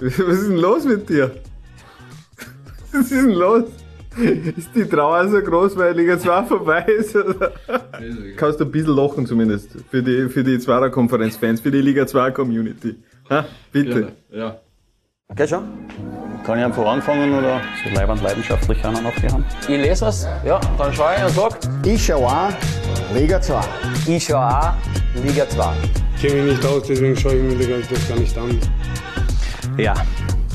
Was ist denn los mit dir? Was ist denn los? Ist die Trauer so groß, weil Liga 2 vorbei ist? Oder? Kannst du ein bisschen lachen zumindest für die, für die Zwarer-Konferenz-Fans, für die Liga 2-Community. Bitte. Ja. Okay, schon? Kann ich einfach anfangen oder so leibend leidenschaftlich einer noch die Hand? Ich lese es, ja, dann schaue ich und sage, Ich schau auch Liga 2. ich schaue auch Liga 2. Ich kenne mich nicht aus, deswegen schaue ich mir das gar nicht an. Ja,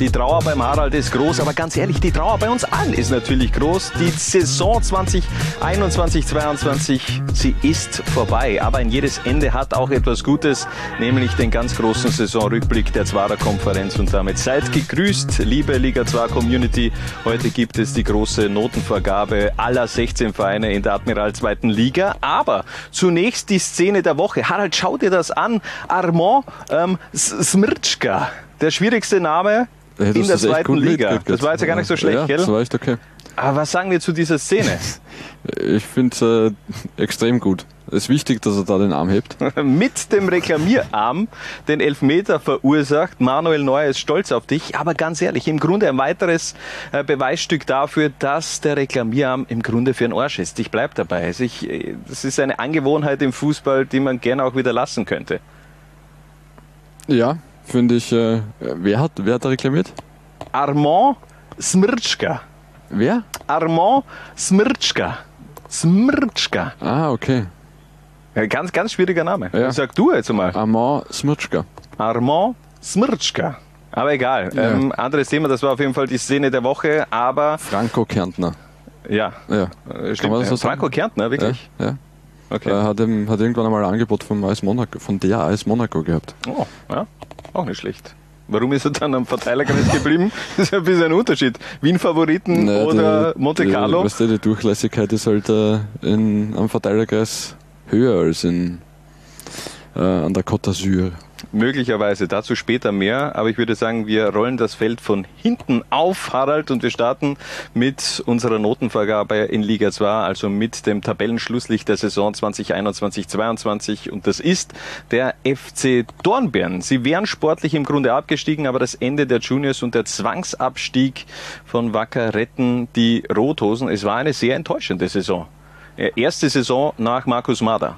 die Trauer beim Harald ist groß, aber ganz ehrlich, die Trauer bei uns allen ist natürlich groß. Die Saison 2021, 22, sie ist vorbei. Aber in jedes Ende hat auch etwas Gutes, nämlich den ganz großen Saisonrückblick der Zwarer Konferenz. Und damit seid gegrüßt, liebe Liga 2 Community. Heute gibt es die große Notenvergabe aller 16 Vereine in der Admiral 2. Liga. Aber zunächst die Szene der Woche. Harald, schau dir das an. Armand ähm, Smirtschka. Der schwierigste Name in der zweiten Liga. Das war jetzt ja gar nicht so schlecht, ja, gell? Das war echt okay. Aber was sagen wir zu dieser Szene? Ich finde es äh, extrem gut. Es ist wichtig, dass er da den Arm hebt. Mit dem Reklamierarm den Elfmeter verursacht. Manuel Neuer ist stolz auf dich. Aber ganz ehrlich, im Grunde ein weiteres äh, Beweisstück dafür, dass der Reklamierarm im Grunde für ein Arsch ist. Ich bleib dabei. Also ich, äh, das ist eine Angewohnheit im Fußball, die man gerne auch wieder lassen könnte. Ja, finde ich. Äh, wer, hat, wer hat da reklamiert? Armand Smirtschka. Wer? Armand Smirtschka. Smirtschka. Ah, okay. Ja, ganz, ganz schwieriger Name. Ja. Sag du jetzt mal. Armand Smirtschka. Armand Smirtschka. Aber egal. Ja. Ähm, anderes Thema, das war auf jeden Fall die Szene der Woche, aber Franco Kärntner. ja. Ja. äh, Kann man das so Äh, sagen? Franco Kärntner, wirklich? Ja, ja. Okay. Er hat, hat irgendwann einmal ein Angebot vom AS Monaco, von der AS Monaco gehabt. Oh, ja. Auch nicht schlecht. Warum ist er dann am Verteilerkreis geblieben? Das ist ein bisschen ein Unterschied. Wien-Favoriten oder die- Monte Carlo? weißt du, die Durchlässigkeit ist halt äh, in, am Verteilerkreis höher als in, äh, an der Côte d'Azur. Möglicherweise dazu später mehr, aber ich würde sagen, wir rollen das Feld von hinten auf, Harald, und wir starten mit unserer Notenvergabe in Liga 2, also mit dem Tabellenschlusslicht der Saison 2021-22 und das ist der FC Dornbirn. Sie wären sportlich im Grunde abgestiegen, aber das Ende der Juniors und der Zwangsabstieg von Wacker retten die Rothosen. Es war eine sehr enttäuschende Saison. Äh, Erste Saison nach Markus Mader.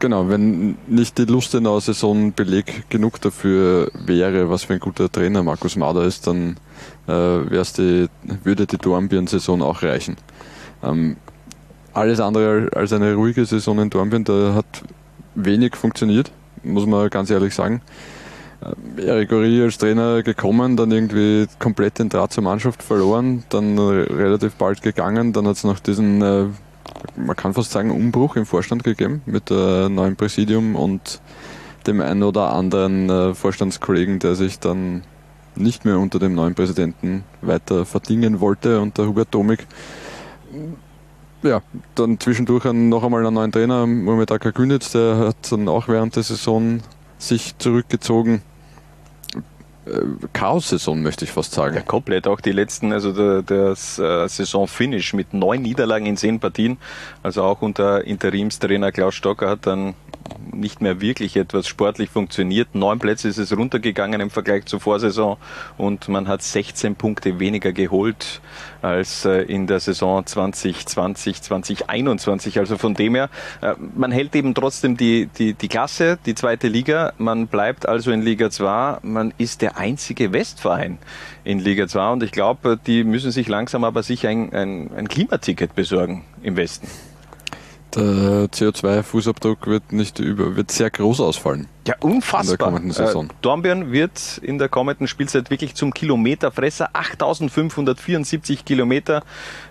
Genau, wenn nicht die Lustenau-Saison Beleg genug dafür wäre, was für ein guter Trainer Markus Mader ist, dann äh, die, würde die Dornbirn-Saison auch reichen. Ähm, alles andere als eine ruhige Saison in Dornbirn, da hat wenig funktioniert, muss man ganz ehrlich sagen. Äh, Eric Ori als Trainer gekommen, dann irgendwie komplett den Draht zur Mannschaft verloren, dann relativ bald gegangen, dann hat es noch diesen äh, man kann fast sagen, Umbruch im Vorstand gegeben mit äh, neuem Präsidium und dem einen oder anderen äh, Vorstandskollegen, der sich dann nicht mehr unter dem neuen Präsidenten weiter verdingen wollte, unter Hubert Domig. Ja, dann zwischendurch noch einmal einen neuen Trainer, Mohamed Aka Günitz, der hat dann auch während der Saison sich zurückgezogen. Chaos-Saison möchte ich fast sagen. Ja, komplett. Auch die letzten, also der, das äh, Saisonfinish mit neun Niederlagen in zehn Partien. Also auch unter Interimstrainer Klaus Stocker hat dann nicht mehr wirklich etwas sportlich funktioniert. Neun Plätze ist es runtergegangen im Vergleich zur Vorsaison und man hat 16 Punkte weniger geholt als äh, in der Saison 2020, 2021. Also von dem her, äh, man hält eben trotzdem die, die, die Klasse, die zweite Liga. Man bleibt also in Liga 2. Man ist der einzige Westverein in Liga 2 und ich glaube, die müssen sich langsam aber sicher ein, ein, ein Klimaticket besorgen im Westen. Der CO2-Fußabdruck wird nicht über, wird sehr groß ausfallen. Ja, unfassbar. In der kommenden Saison. Äh, Dornbirn wird in der kommenden Spielzeit wirklich zum Kilometerfresser. 8574 Kilometer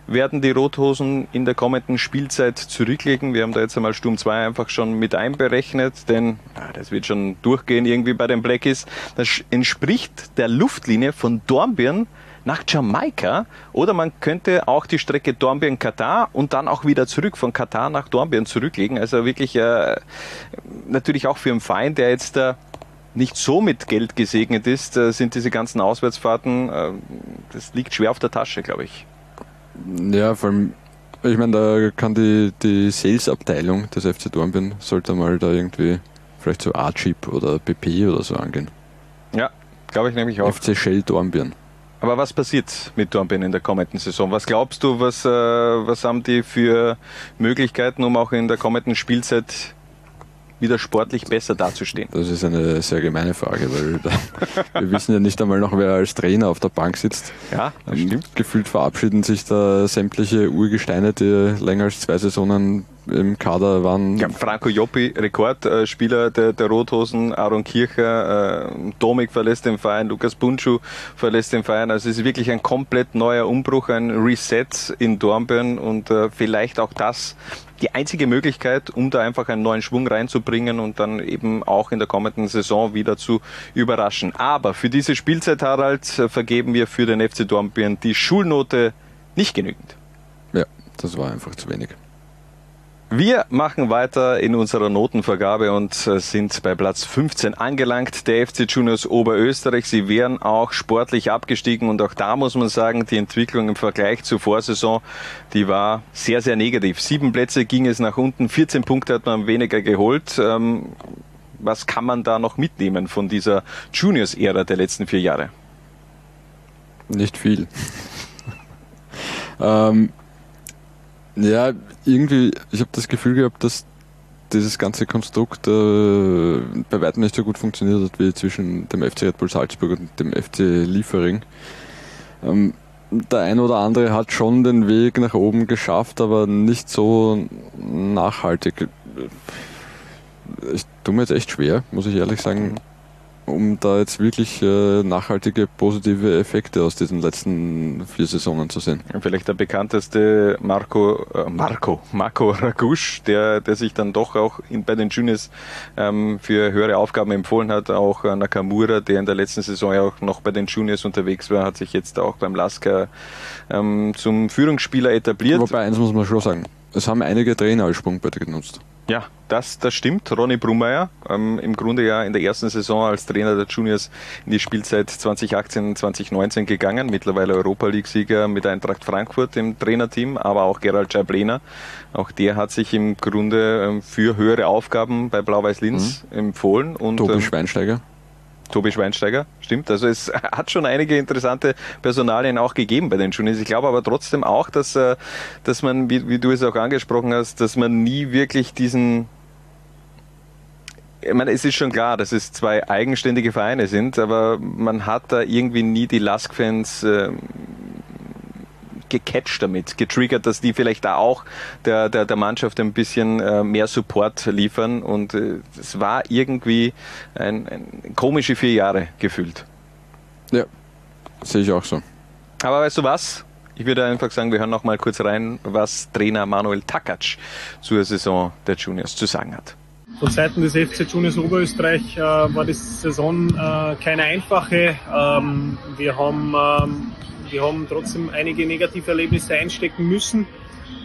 werden die Rothosen in der kommenden Spielzeit zurücklegen. Wir haben da jetzt einmal Sturm 2 einfach schon mit einberechnet, denn ja, das wird schon durchgehen irgendwie bei den Blackies. Das entspricht der Luftlinie von Dornbirn nach Jamaika oder man könnte auch die Strecke Dornbirn-Katar und dann auch wieder zurück von Katar nach Dornbirn zurücklegen. Also wirklich äh, natürlich auch für einen Verein, der jetzt da nicht so mit Geld gesegnet ist, äh, sind diese ganzen Auswärtsfahrten, äh, das liegt schwer auf der Tasche, glaube ich. Ja, vor allem Ich meine, da kann die, die Sales-Abteilung des FC Dornbirn sollte mal da irgendwie vielleicht so A-Chip oder PP oder so angehen. Ja, glaube ich nämlich auch. FC Shell Dornbirn. Aber was passiert mit Dornbirn in der kommenden Saison? Was glaubst du, was, äh, was haben die für Möglichkeiten, um auch in der kommenden Spielzeit wieder sportlich besser dazustehen? Das ist eine sehr gemeine Frage, weil wir wissen ja nicht einmal noch, wer als Trainer auf der Bank sitzt. Ja, das Ähm, stimmt. Gefühlt verabschieden sich da sämtliche Urgesteine, die länger als zwei Saisonen im Kader waren. Ja, Franco Joppi, Rekordspieler der, der Rothosen, Aaron Kircher, äh, Domik verlässt den Verein, Lukas Bunchu verlässt den Verein. Also es ist wirklich ein komplett neuer Umbruch, ein Reset in Dornbirn und äh, vielleicht auch das die einzige Möglichkeit, um da einfach einen neuen Schwung reinzubringen und dann eben auch in der kommenden Saison wieder zu überraschen. Aber für diese Spielzeit, Harald, vergeben wir für den FC Dornbirn die Schulnote nicht genügend. Ja, das war einfach zu wenig. Wir machen weiter in unserer Notenvergabe und äh, sind bei Platz 15 angelangt. Der FC Juniors Oberösterreich. Sie wären auch sportlich abgestiegen und auch da muss man sagen, die Entwicklung im Vergleich zur Vorsaison, die war sehr, sehr negativ. Sieben Plätze ging es nach unten, 14 Punkte hat man weniger geholt. Ähm, was kann man da noch mitnehmen von dieser Juniors-Ära der letzten vier Jahre? Nicht viel. ähm, ja, irgendwie, ich habe das Gefühl gehabt, dass dieses ganze Konstrukt äh, bei weitem nicht so gut funktioniert hat wie zwischen dem FC Red Bull Salzburg und dem FC Liefering. Ähm, der ein oder andere hat schon den Weg nach oben geschafft, aber nicht so nachhaltig. Ich tue mir jetzt echt schwer, muss ich ehrlich sagen, um da jetzt wirklich äh, nachhaltige positive Effekte aus diesen letzten vier Saisonen zu sehen. Vielleicht der bekannteste Marco, äh, Marco, Marco Ragusch, der, der sich dann doch auch in, bei den Juniors ähm, für höhere Aufgaben empfohlen hat. Auch äh, Nakamura, der in der letzten Saison ja auch noch bei den Juniors unterwegs war, hat sich jetzt auch beim Lasker ähm, zum Führungsspieler etabliert. Wobei eins muss man schon sagen, es haben einige Trainer als Sprungbrett genutzt. Ja, das, das stimmt. Ronny Brummeier, ähm, im Grunde ja in der ersten Saison als Trainer der Juniors in die Spielzeit 2018, 2019 gegangen. Mittlerweile Europa League-Sieger mit Eintracht Frankfurt im Trainerteam, aber auch Gerald Jablena. Auch der hat sich im Grunde ähm, für höhere Aufgaben bei Blau-Weiß-Linz empfohlen. Und, Tobi ähm, Schweinsteiger. Tobi Schweinsteiger, stimmt. Also es hat schon einige interessante Personalien auch gegeben bei den Juniors. Ich glaube aber trotzdem auch, dass, äh, dass man, wie, wie du es auch angesprochen hast, dass man nie wirklich diesen ich meine, es ist schon klar, dass es zwei eigenständige Vereine sind, aber man hat da irgendwie nie die Lask-Fans äh, gecatcht damit, getriggert, dass die vielleicht da auch der, der, der Mannschaft ein bisschen äh, mehr Support liefern und äh, es war irgendwie ein, ein komische vier Jahre gefühlt. Ja, sehe ich auch so. Aber weißt du was? Ich würde einfach sagen, wir hören noch mal kurz rein, was Trainer Manuel Takac zur Saison der Juniors zu sagen hat. Von Seiten des FC Juniors Oberösterreich äh, war die Saison äh, keine einfache. Ähm, wir, haben, ähm, wir haben trotzdem einige negative Erlebnisse einstecken müssen.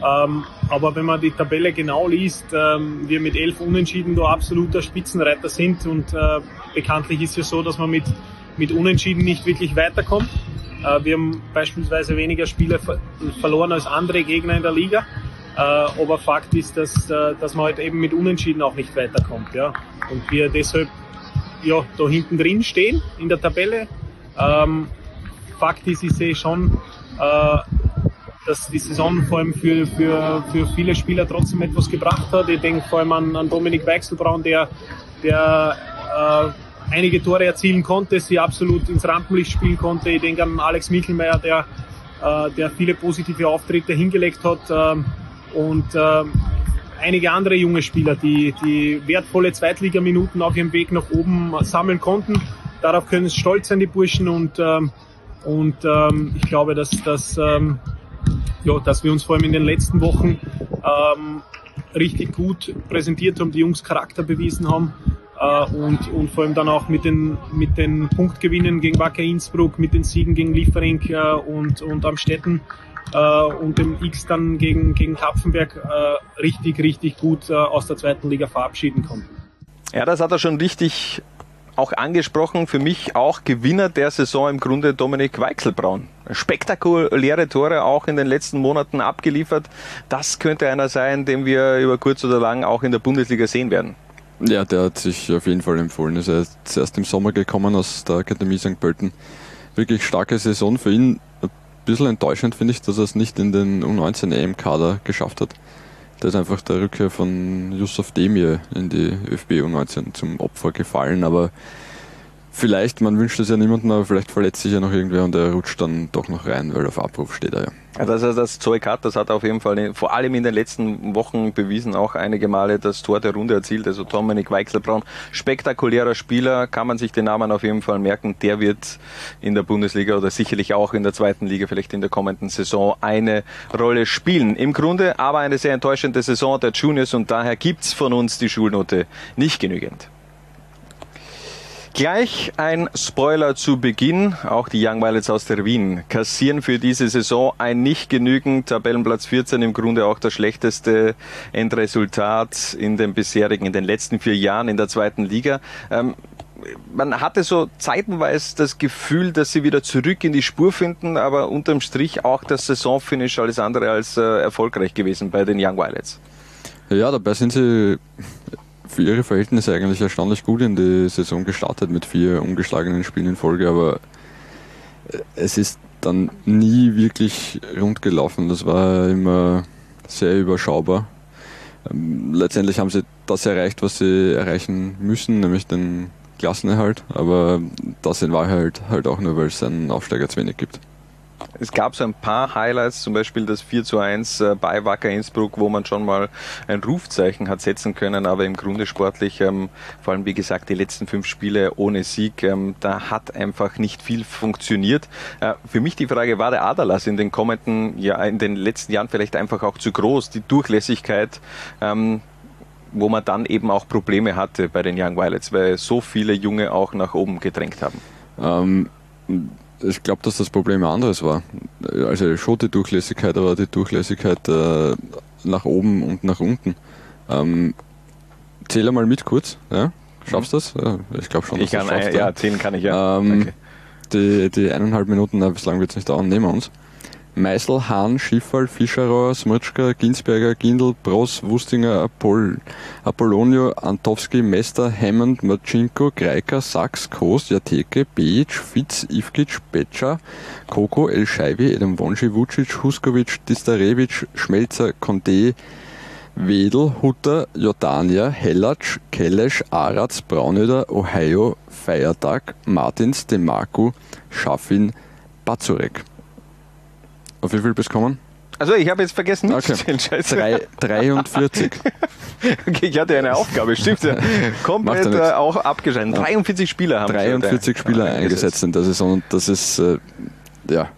Ähm, aber wenn man die Tabelle genau liest, ähm, wir mit elf Unentschieden da absoluter Spitzenreiter sind und äh, bekanntlich ist es so, dass man mit, mit Unentschieden nicht wirklich weiterkommt. Äh, wir haben beispielsweise weniger Spiele ver verloren als andere Gegner in der Liga. Äh, aber Fakt ist, dass, äh, dass man halt eben mit Unentschieden auch nicht weiterkommt. Ja? Und wir deshalb ja, da hinten drin stehen in der Tabelle. Ähm, Fakt ist, ich sehe schon, äh, dass die Saison vor allem für, für, für viele Spieler trotzdem etwas gebracht hat. Ich denke vor allem an, an Dominik Weichselbraun, der, der äh, einige Tore erzielen konnte, sie absolut ins Rampenlicht spielen konnte. Ich denke an Alex Michelmeier, der, äh, der viele positive Auftritte hingelegt hat. ähm, und äh, einige andere junge Spieler, die, die wertvolle Zweitligaminuten auf ihrem Weg nach oben sammeln konnten. Darauf können sie stolz sein, die Burschen. Und, ähm, und ähm, ich glaube, dass, dass, ähm, ja, dass wir uns vor allem in den letzten Wochen ähm, richtig gut präsentiert haben, die Jungs Charakter bewiesen haben. Äh, und, und vor allem dann auch mit den, mit den Punktgewinnen gegen Wacker Innsbruck, mit den Siegen gegen Liefering äh, und, und Amstetten äh, und dem X dann gegen, gegen Kapfenberg äh, richtig, richtig gut äh, aus der zweiten Liga verabschieden konnten. Ja, das hat er schon richtig auch angesprochen, für mich auch Gewinner der Saison im Grunde Dominik Weichselbraun. Spektakuläre Tore auch in den letzten Monaten abgeliefert. Das könnte einer sein, den wir über kurz oder lang auch in der Bundesliga sehen werden. Ja, der hat sich auf jeden Fall empfohlen. Er ist erst im Sommer gekommen aus der Akademie St. Pölten. Wirklich starke Saison für ihn. Ein bisschen enttäuschend finde ich, dass er es nicht in den U19 EM-Kader geschafft hat. Da ist einfach der Rückkehr von Yusuf Demir in die ÖFB U19 zum Opfer gefallen, aber vielleicht, man wünscht es ja niemandem, aber vielleicht verletzt sich ja noch irgendwer und er rutscht dann doch noch rein, weil auf Abruf steht er ja. Ja, dass er das Zeug hat, das hat auf jeden Fall vor allem in den letzten Wochen bewiesen, auch einige Male das Tor der Runde erzielt. Also Dominik Weichselbraun, spektakulärer Spieler, kann man sich den Namen auf jeden Fall merken. Der wird in der Bundesliga oder sicherlich auch in der zweiten Liga, vielleicht in der kommenden Saison, eine Rolle spielen. Im Grunde aber eine sehr enttäuschende Saison der Juniors und daher gibt's von uns die Schulnote nicht genügend. Gleich ein Spoiler zu Beginn. Auch die Young Violets aus der Wien kassieren für diese Saison ein nicht genügend Tabellenplatz 14, im Grunde auch das schlechteste Endresultat in den bisherigen, in den letzten vier Jahren in der zweiten Liga. Ähm, man hatte so zeitenweise das Gefühl, dass sie wieder zurück in die Spur finden, aber unterm Strich auch das Saisonfinish alles andere als äh, erfolgreich gewesen bei den Young Violets. Ja, dabei sind sie für ihre Verhältnisse eigentlich erstaunlich gut in die Saison gestartet mit vier ungeschlagenen Spielen in Folge, aber äh, es ist dann nie wirklich rund gelaufen. Das war immer sehr überschaubar. Ähm, letztendlich haben sie das erreicht, was sie erreichen müssen, nämlich den Klassenerhalt, aber das in Wahrheit halt auch nur, weil es einen Aufsteiger zu wenig gibt. Es gab so ein paar Highlights, zum Beispiel das 4 zu 1 äh, bei Wacker Innsbruck, wo man schon mal ein Rufzeichen hat setzen können, aber im Grunde sportlich, ähm, vor allem wie gesagt, die letzten fünf Spiele ohne Sieg, ähm, da hat einfach nicht viel funktioniert. Äh, für mich die Frage, war der Adalas in den kommenden, ja, in den letzten Jahren vielleicht einfach auch zu groß, die Durchlässigkeit, ähm, wo man dann eben auch Probleme hatte bei den Young Violets, weil so viele Junge auch nach oben gedrängt haben? Ich glaube, dass das Problem ein anderes war. Also schon die Durchlässigkeit, aber die Durchlässigkeit äh, nach oben und nach unten. Ähm, zähle mal mit kurz, ja? Schaffst du das? Ja, ich glaube schon. Ich kann, schaffst, ja, zehn kann ich ja. Ähm, okay. die, die eineinhalb Minuten, na, bislang wird es nicht dauern, nehmen wir uns. Meißel, Hahn, Schiffall, Fischerauer, Smutschka, Ginsberger, Gindel, Bross, Wustinger, Apoll, Apollonio, Antowski, Mester, Hammond, Marcinko, Greiker, Sachs, Kost, Jateke, Bejic, Fitz, Ivkic, Betscher, Koko, El Scheibi, Edem Wonji, Vucic, Huskovic, Distarevic, Schmelzer, Conde, Wedel, Hutter, Jordania, Hellatsch, Kellesch, Aratz, Braunöder, Ohio, Feiertag, Martins, Demarco, Schaffin, Bazurek. Auf wie viel bist du gekommen? Also ich habe jetzt vergessen mitzuzählen, okay. Scheiße. Drei, 43. okay, ich hatte eine Aufgabe, stimmt ja. Komplett äh, auch abgeschnitten. 43 Spieler haben 43 da, Spieler eingesetzt in der Saison und das ist, äh, ja,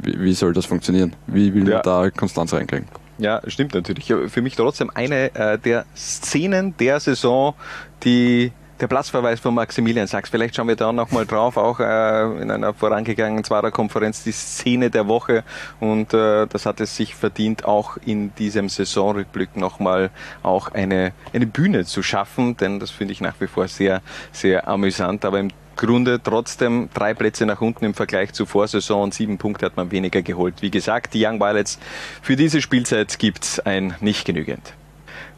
wie, wie, soll das funktionieren? Wie will ja. man da Konstanz reinkriegen? Ja, stimmt natürlich. Für mich trotzdem eine äh, der Szenen der Saison, die der Platzverweis von Maximilian Sachs. Vielleicht schauen wir da nochmal drauf, auch äh, in einer vorangegangenen Zwarer-Konferenz, die Szene der Woche. Und äh, das hat es sich verdient, auch in diesem Saisonrückblick nochmal auch eine, eine Bühne zu schaffen, denn das finde ich nach wie vor sehr, sehr amüsant. Aber im Grunde trotzdem drei Plätze nach unten im Vergleich zur Vorsaison und sieben Punkte hat man weniger geholt. Wie gesagt, die Young Violets für diese Spielzeit gibt's ein nicht genügend.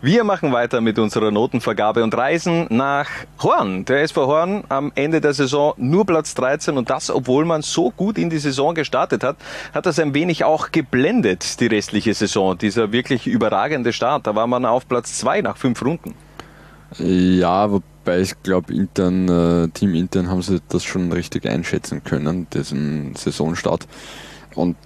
Wir machen weiter mit unserer Notenvergabe und reisen nach Horn. Der SV Horn am Ende der Saison nur Platz 13 und das, obwohl man so gut in die Saison gestartet hat, hat das ein wenig auch geblendet, die restliche Saison. Dieser wirklich überragende Start. Da war man auf Platz 2 nach fünf Runden. Ja, wobei ich glaube, intern, äh, Team intern haben sie das schon richtig einschätzen können, diesen Saisonstart. Und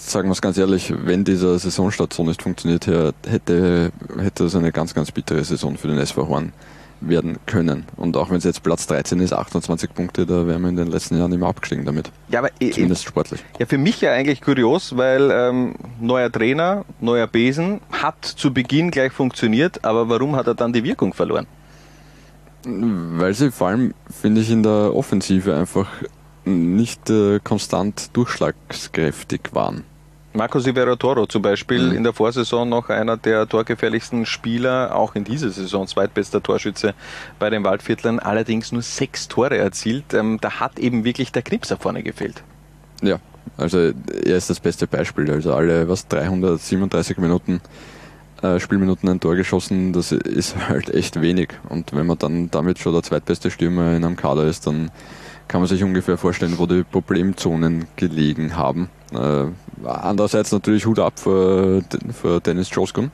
sagen wir es ganz ehrlich, wenn dieser Saisonstart so nicht funktioniert hätte, hätte es eine ganz, ganz bittere Saison für den SV Horn werden können. Und auch wenn es jetzt Platz 13 ist, 28 Punkte, da wären wir in den letzten Jahren immer abgestiegen damit. Ja, aber zumindest sportlich. Ja, für mich ja eigentlich kurios, weil ähm, neuer Trainer, neuer Besen, hat zu Beginn gleich funktioniert, aber warum hat er dann die Wirkung verloren? Weil sie vor allem, finde ich, in der Offensive einfach nicht äh, konstant durchschlagskräftig waren. Marco Rivera Toro zum Beispiel mhm. in der Vorsaison noch einer der torgefährlichsten Spieler, auch in dieser Saison zweitbester Torschütze bei den Waldviertlern, allerdings nur sechs Tore erzielt. Ähm, da hat eben wirklich der Knipser vorne gefehlt. Ja, also er ist das beste Beispiel. Also alle, was 337 Minuten äh, Spielminuten ein Tor geschossen, das ist halt echt wenig. Und wenn man dann damit schon der zweitbeste Stürmer in einem Kader ist, dann kann man sich ungefähr vorstellen, wo die Problemzonen gelegen haben. Äh, andererseits natürlich Hut ab für, für Dennis Joskun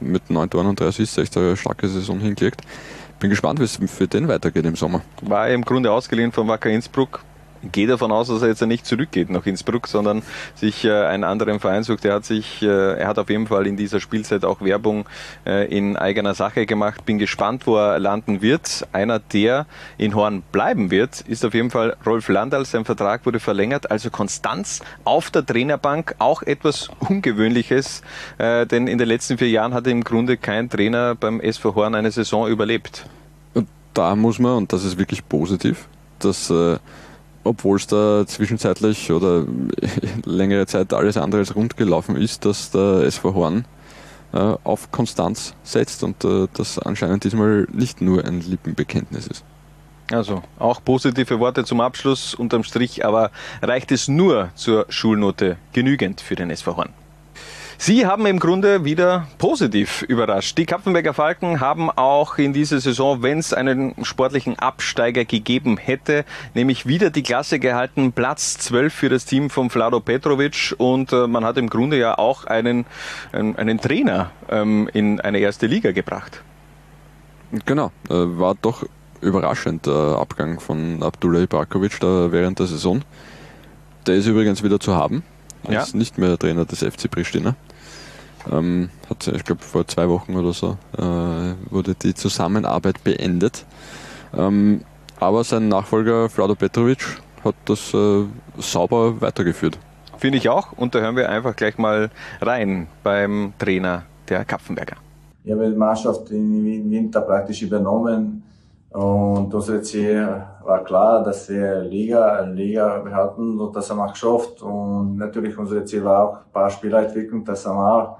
mit 9 Toren und 3 Assists, echt eine starke Saison hingelegt. Bin gespannt, wie es für den weitergeht im Sommer. War im Grunde ausgeliehen von Wacker Innsbruck, gehe davon aus, dass er jetzt nicht zurückgeht nach Innsbruck, sondern sich äh, einen anderen Verein sucht. Er hat sich, äh, er hat auf jeden Fall in dieser Spielzeit auch Werbung äh, in eigener Sache gemacht. Bin gespannt, wo er landen wird. Einer, der in Horn bleiben wird, ist auf jeden Fall Rolf Landal. Sein Vertrag wurde verlängert, also Konstanz auf der Trainerbank, auch etwas Ungewöhnliches, äh, denn in den letzten vier Jahren hat im Grunde kein Trainer beim SV Horn eine Saison überlebt. Und da muss man, und das ist wirklich positiv, dass äh, obwohl es da zwischenzeitlich oder längere Zeit alles andere als rund gelaufen ist, dass der SV Horn äh, auf Konstanz setzt und äh, das anscheinend diesmal nicht nur ein Lippenbekenntnis ist. Also auch positive Worte zum Abschluss unterm Strich, aber reicht es nur zur Schulnote genügend für den SV Horn? Sie haben im Grunde wieder positiv überrascht. Die Kapfenberger Falken haben auch in dieser Saison, wenn es einen sportlichen Absteiger gegeben hätte, nämlich wieder die Klasse gehalten, Platz 12 für das Team von Vlado Petrovic und äh, man hat im Grunde ja auch einen, einen, einen Trainer ähm, in eine erste Liga gebracht. Genau, äh, war doch überraschend der Abgang von Abdullah Ibrakovic da während der Saison. Der ist übrigens wieder zu haben. Er ja. ist nicht mehr Trainer des FC Pristina. Ähm, hat, ich glaube, vor zwei Wochen oder so äh, wurde die Zusammenarbeit beendet. Ähm, aber sein Nachfolger Vlado Petrovic hat das äh, sauber weitergeführt. Finde ich auch. Und da hören wir einfach gleich mal rein beim Trainer der Kapfenberger. Ich habe die Mannschaft im Winter praktisch übernommen und unser Ziel war klar, dass wir Liga, Liga behalten und das haben wir geschafft. Und natürlich unser Ziel war auch ein paar Spieler entwickeln, das haben wir auch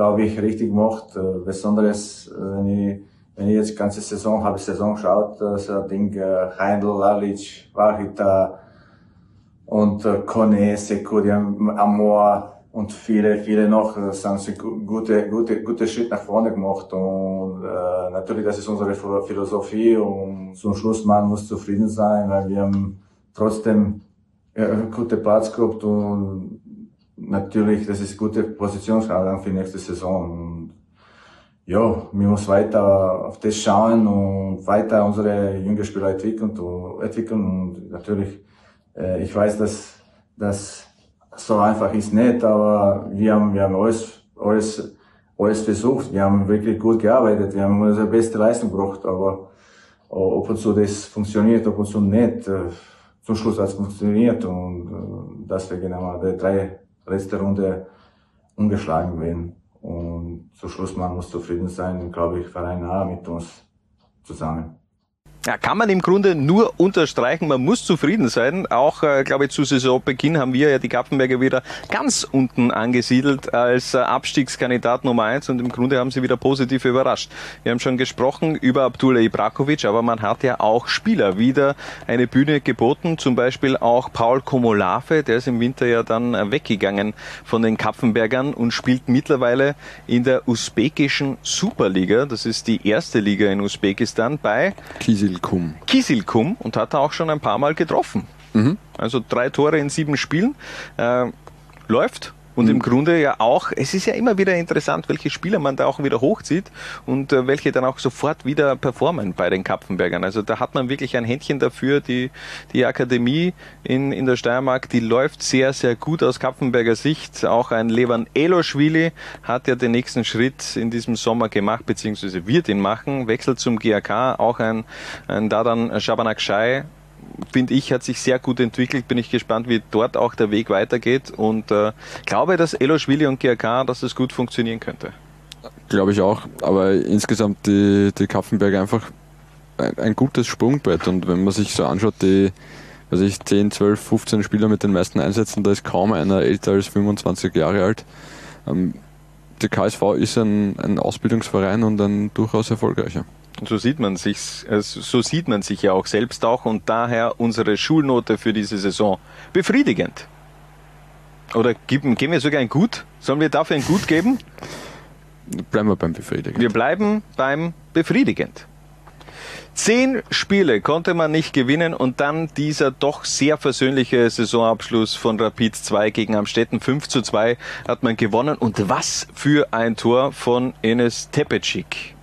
glaube ich, richtig gemacht. Äh, besonders, äh, wenn ich, wenn ich jetzt ganze Saison, habe Saison geschaut, äh, so Ding, Heindl, Lalic, Vahita und Kone, Seko, die haben Amor und viele, viele noch, das haben sie gute, gute, gute Schritt nach vorne gemacht und äh, natürlich, das ist unsere Philosophie und zum Schluss man muss zufrieden sein, weil wir haben trotzdem äh, gute Platz gehabt und natürlich, das ist gute Positionsfrage für nächste Saison. Und ja, wir müssen weiter auf das schauen und weiter unsere jungen Spieler entwickeln und, entwickeln. und natürlich, äh, ich weiß, dass das so einfach ist nicht, aber wir haben, wir haben alles, alles, alles versucht. Wir haben wirklich gut gearbeitet. Wir haben unsere beste Leistung gebracht, aber ob und so das funktioniert, ob und so nicht, äh, zum Schluss hat es funktioniert und äh, deswegen haben wir die letzte Runde ungeschlagen werden. Und zum Schluss, man muss zufrieden sein, glaube ich, Verein A mit uns zusammen. Ja, kann man im Grunde nur unterstreichen, man muss zufrieden sein. Auch, äh, glaube ich, zu Saisonbeginn haben wir ja die Kapfenberger wieder ganz unten angesiedelt als äh, Abstiegskandidat Nummer eins und im Grunde haben sie wieder positiv überrascht. Wir haben schon gesprochen über Abdullah Ibrakovic, aber man hat ja auch Spieler wieder eine Bühne geboten, zum Beispiel auch Paul Komolave, der ist im Winter ja dann weggegangen von den Kapfenbergern und spielt mittlerweile in der usbekischen Superliga. Das ist die erste Liga in Usbekistan bei Kisilkum. Kisilkum und hat er auch schon ein paar Mal getroffen. Mhm. Also drei Tore in sieben Spielen. Äh, läuft. Und mhm. im Grunde ja auch, es ist ja immer wieder interessant, welche Spieler man da auch wieder hochzieht und äh, welche dann auch sofort wieder performen bei den Kapfenbergern. Also da hat man wirklich ein Händchen dafür. Die, die Akademie in, in der Steiermark, die läuft sehr, sehr gut aus Kapfenberger Sicht. Auch ein Levan Eloschwili hat ja den nächsten Schritt in diesem Sommer gemacht, beziehungsweise wird ihn machen. Wechselt zum GAK, auch ein, ein Dadan Shabanakshai finde ich, hat sich sehr gut entwickelt. Bin ich gespannt, wie dort auch der Weg weitergeht und äh, glaube, dass Eloschwili und GRK, dass das gut funktionieren könnte. Glaube ich auch, aber insgesamt die, die Kapfenberg einfach ein, ein, gutes Sprungbrett und wenn man sich so anschaut, die also ich 10, 12, 15 Spieler mit den meisten Einsätzen, da ist kaum einer älter als 25 Jahre alt. Ähm, der KSV ist ein, ein Ausbildungsverein und ein durchaus erfolgreicher. So sieht man sich, also so sieht man sich ja auch selbst auch und daher unsere Schulnote für diese Saison befriedigend. Oder geben, geben wir sogar ein Gut? Sollen wir dafür ein Gut geben? Bleiben wir beim befriedigend. Wir bleiben beim befriedigend. Zehn Spiele konnte man nicht gewinnen und dann dieser doch sehr versöhnliche Saisonabschluss von Rapid 2 gegen Amstetten. 5 zu 2 hat man gewonnen und was für ein Tor von Enes Tepecic.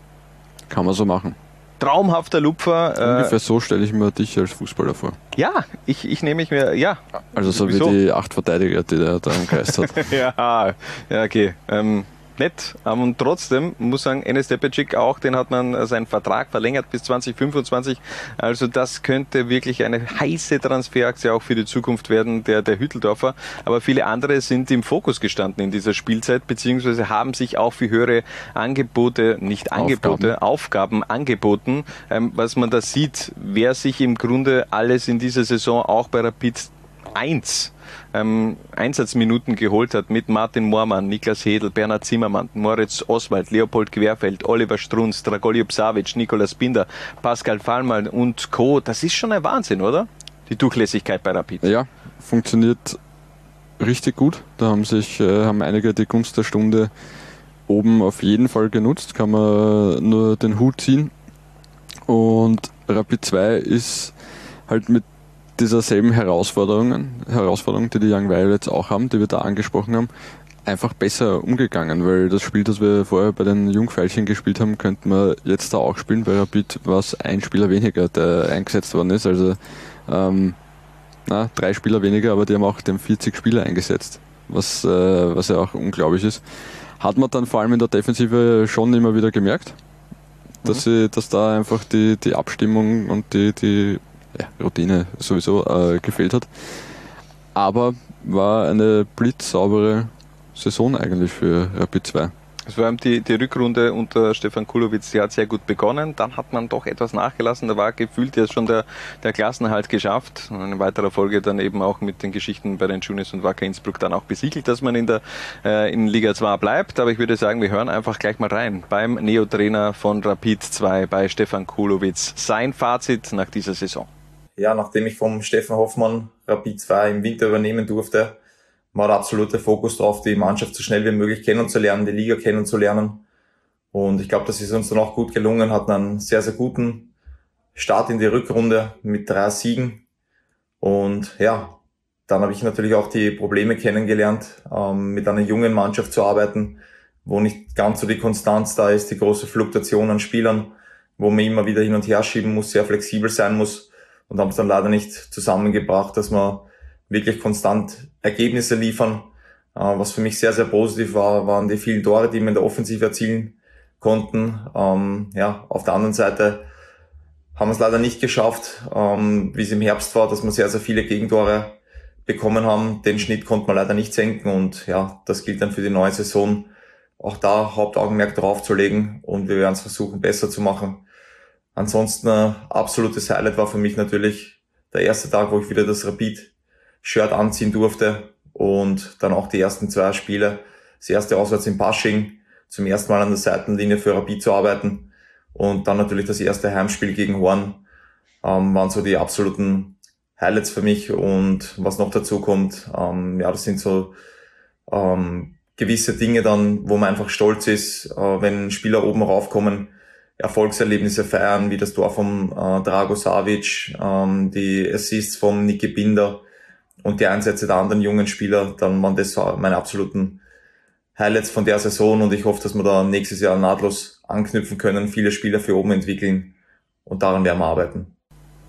Kann man so machen. Traumhafter Lupfer. Ungefähr äh, so stelle ich mir dich als Fußballer vor. Ja, ich, ich nehme mich mir, ja. Also so Wieso? wie die acht Verteidiger, die der da im Kreis hat. ja, ja, okay. Ähm, nett. Ähm, und trotzdem muss sagen, Enes Depecic auch, den hat man seinen Vertrag verlängert bis 2025. Also das könnte wirklich eine heiße Transferaktie auch für die Zukunft werden, der, der Hütteldorfer. Aber viele andere sind im Fokus gestanden in dieser Spielzeit, beziehungsweise haben sich auch für höhere Angebote, nicht Angebote, Aufgaben, Aufgaben angeboten. Ähm, was man da sieht, wer sich im Grunde alles in dieser Saison auch bei Rapid 1 ähm, Einsatzminuten geholt hat mit Martin Moormann, Niklas Hedel, Bernhard Zimmermann, Moritz Oswald, Leopold Querfeld, Oliver Strunz, Dragolio Psavic, Nikolas Binder, Pascal Fallmann und Co. Das ist schon ein Wahnsinn, oder? Die Durchlässigkeit bei Rapid. Ja, funktioniert richtig gut. Da haben sich äh, haben einige die Gunst der Stunde oben auf jeden Fall genutzt, kann man nur den Hut ziehen. Und Rapid 2 ist halt mit dieser selben Herausforderungen, Herausforderung, die die Young Violets auch haben, die wir da angesprochen haben, einfach besser umgegangen, weil das Spiel, das wir vorher bei den Jungfeilchen gespielt haben, könnte man jetzt da auch spielen. Bei Rapid war es ein Spieler weniger, der eingesetzt worden ist. Also ähm, na, drei Spieler weniger, aber die haben auch den 40 Spieler eingesetzt, was, äh, was ja auch unglaublich ist. Hat man dann vor allem in der Defensive schon immer wieder gemerkt, dass, mhm. sie, dass da einfach die, die Abstimmung und die, die ja, Routine sowieso äh, gefehlt hat. Aber war eine blitzsaubere Saison eigentlich für Rapid 2. Es war die, die Rückrunde unter Stefan Kulowitz, die hat sehr gut begonnen. Dann hat man doch etwas nachgelassen. Da war gefühlt jetzt schon der, der Klassenhalt geschafft. Und in weiterer Folge dann eben auch mit den Geschichten bei den Juniors und Wacker Innsbruck dann auch besiegelt, dass man in der äh, in Liga 2 bleibt. Aber ich würde sagen, wir hören einfach gleich mal rein beim Neo-Trainer von Rapid 2 bei Stefan Kulowitz. Sein Fazit nach dieser Saison ja, nachdem ich vom Steffen Hoffmann Rapid 2 im Winter übernehmen durfte, war der absolute Fokus darauf, die Mannschaft so schnell wie möglich kennenzulernen, die Liga kennenzulernen. Und ich glaube, das ist uns dann auch gut gelungen, hatten einen sehr, sehr guten Start in die Rückrunde mit drei Siegen. Und ja, dann habe ich natürlich auch die Probleme kennengelernt, ähm, mit einer jungen Mannschaft zu arbeiten, wo nicht ganz so die Konstanz da ist, die große Fluktuation an Spielern, wo man immer wieder hin und her schieben muss, sehr flexibel sein muss und haben es dann leider nicht zusammengebracht, dass wir wirklich konstant Ergebnisse liefern. Äh, was für mich sehr, sehr positiv war, waren die vielen Tore, die wir in der Offensive erzielen konnten. Ähm, ja, auf der anderen Seite haben wir es leider nicht geschafft, ähm, wie es im Herbst war, dass wir sehr, sehr viele Gegentore bekommen haben. Den Schnitt konnte man leider nicht senken und ja, das gilt dann für die neue Saison. Auch da Hauptaugenmerk drauf zu legen und wir werden es versuchen, besser zu machen. Ansonsten äh, absolutes Highlight war für mich natürlich der erste Tag, wo ich wieder das Rapid-Shirt anziehen durfte und dann auch die ersten zwei Spiele. Das erste auswärts in Pasching, zum ersten Mal an der Seitenlinie für Rapid zu arbeiten und dann natürlich das erste Heimspiel gegen Horn ähm, waren so die absoluten Highlights für mich und was noch dazu kommt, ähm, ja, das sind so ähm, gewisse Dinge dann, wo man einfach stolz ist, äh, wenn Spieler oben raufkommen, Erfolgserlebnisse feiern, wie das Tor vom äh, Drago Savic, ähm, die Assists von Niki Binder und die Einsätze der anderen jungen Spieler, dann waren das meine absoluten Highlights von der Saison und ich hoffe, dass wir da nächstes Jahr nahtlos anknüpfen können, viele Spieler für oben entwickeln und daran werden wir arbeiten.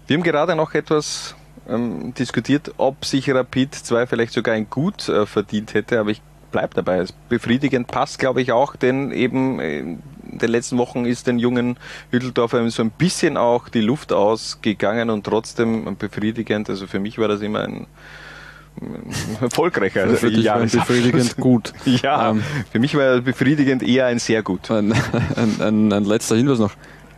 Wir haben gerade noch etwas ähm, diskutiert, ob sich Rapid 2 vielleicht sogar ein Gut äh, verdient hätte, aber ich bleibe dabei. Befriedigend passt, glaube ich, auch, denn eben äh, in den letzten Wochen ist den jungen Hütteldorfer so ein bisschen auch die Luft ausgegangen und trotzdem befriedigend. Also für mich war das immer ein erfolgreicher für dich war befriedigend gut. Ja, ähm, für mich war befriedigend eher ein sehr gut. Ein, ein, ein, ein letzter Hinweis noch.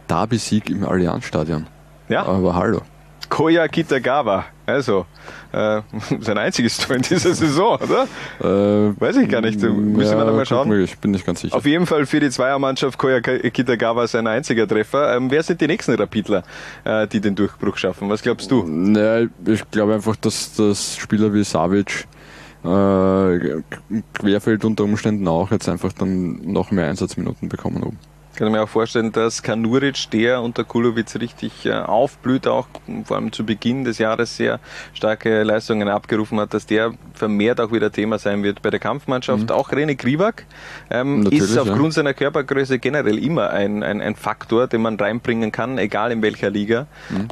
Derby-Sieg im Allianzstadion. Ja. Aber hallo. Koya Kitagawa. Also, äh, sein einziges Tor in dieser Saison, oder? Äh, Weiß ich gar nicht. Müssen ja, wir nochmal schauen. mal, Ich bin nicht ganz sicher. Auf jeden Fall für die Zweiermannschaft Koya Kitagawa sein einziger Treffer. Ähm, wer sind die nächsten Rapidler, äh, die den Durchbruch schaffen? Was glaubst du? Naja, ich glaube einfach, dass das Spieler wie Savic äh, querfeld unter Umständen auch jetzt einfach dann noch mehr Einsatzminuten bekommen oben. Ich kann mir auch vorstellen, dass Kanuric, der unter Kulovic richtig äh, aufblüht, auch vor allem zu Beginn des Jahres sehr starke Leistungen abgerufen hat, dass der vermehrt auch wieder Thema sein wird bei der Kampfmannschaft. Auch René Krivak ähm, ist aufgrund ja. seiner Körpergröße generell immer ein, ein, ein Faktor, den man reinbringen kann, egal in welcher Liga.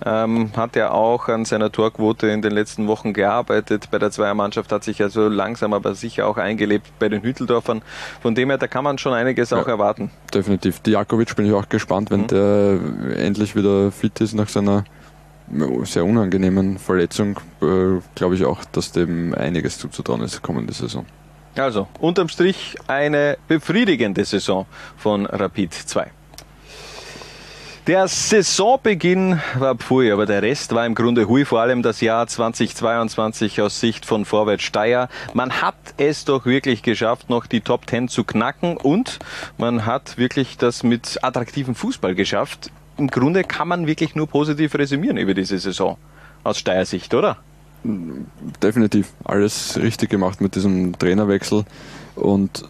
Ähm, hat er auch an seiner Torquote in den letzten Wochen gearbeitet. Bei der Zweiermannschaft hat sich also langsam aber sicher auch eingelebt bei den Hütteldorfern. Von dem her, da kann man schon einiges auch erwarten. Definitiv. Diakovic bin ich auch gespannt, wenn der endlich wieder fit ist nach seiner sehr unangenehmen Verletzung. Äh, glaube ich auch, dass dem einiges zuzutrauen ist kommende Saison. Also, unterm Strich eine befriedigende Saison von Rapid 2. Der Saisonbeginn war pfui, aber der Rest war im Grunde hui, vor allem das Jahr 2022 aus Sicht von Vorwärts Steyr. Man hat es doch wirklich geschafft, noch die Top 10 zu knacken und man hat wirklich das mit attraktivem Fußball geschafft. Im Grunde kann man wirklich nur positiv resümieren über diese Saison aus Steyr Sicht, oder? Definitiv alles richtig gemacht mit diesem Trainerwechsel und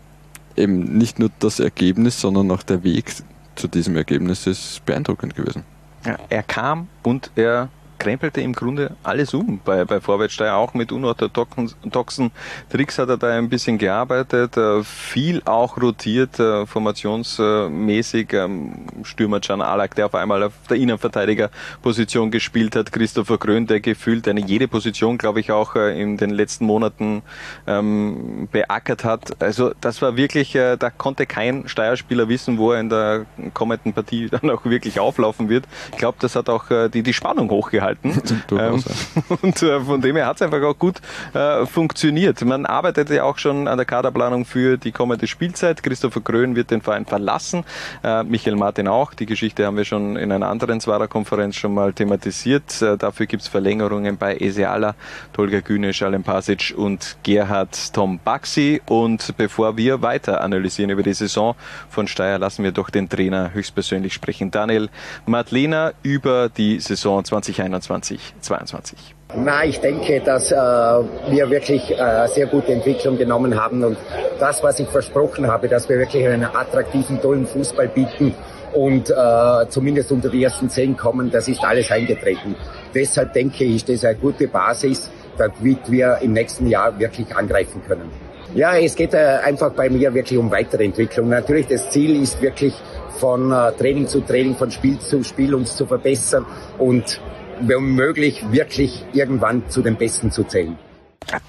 eben nicht nur das Ergebnis, sondern auch der Weg zu diesem Ergebnis ist beeindruckend gewesen. Ja, er kam und er krempelte im Grunde alles um bei, bei Vorwärtssteier, auch mit unorthodoxen Tricks hat er da ein bisschen gearbeitet, äh, viel auch rotiert, äh, formationsmäßig, ähm, Stürmer Can Alak, der auf einmal auf der Innenverteidigerposition gespielt hat, Christopher Grön, der gefühlt eine jede Position, glaube ich, auch äh, in den letzten Monaten ähm, beackert hat. Also das war wirklich, da konnte kein Steierspieler wissen, wo er in der kommenden Partie dann auch wirklich auflaufen wird. Ich glaube, das hat auch die, die Spannung hochgehalten. Durchaus, Ähm, und äh, von dem her hat es einfach auch gut äh, funktioniert. Man arbeitet ja auch schon an der Kaderplanung für die kommende Spielzeit. Christopher Grön wird den Verein verlassen, äh, Michael Martin auch. Die Geschichte haben wir schon in einer anderen Zwarer-Konferenz schon mal thematisiert. Äh, dafür gibt es Verlängerungen bei Eseala, Tolga Günesch, Alem Pasic und Gerhard Tom Baxi. Und bevor wir weiter analysieren über die Saison von Steyr, lassen wir doch den Trainer höchstpersönlich sprechen. Daniel Madlena über die Saison 2021 2022. Na, ich denke, dass äh, wir wirklich äh, sehr gute Entwicklung genommen haben und das, was ich versprochen habe, dass wir wirklich einen attraktiven, tollen Fußball bieten und äh, zumindest unter die ersten zehn kommen, das ist alles eingetreten. Deshalb denke ich, das ist eine gute Basis, damit wir im nächsten Jahr wirklich angreifen können. Ja, es geht äh, einfach bei mir wirklich um weitere Entwicklung. Natürlich, das Ziel ist wirklich von äh, Training zu Training, von Spiel zu Spiel uns zu verbessern und wenn möglich wirklich irgendwann zu den Besten zu zählen.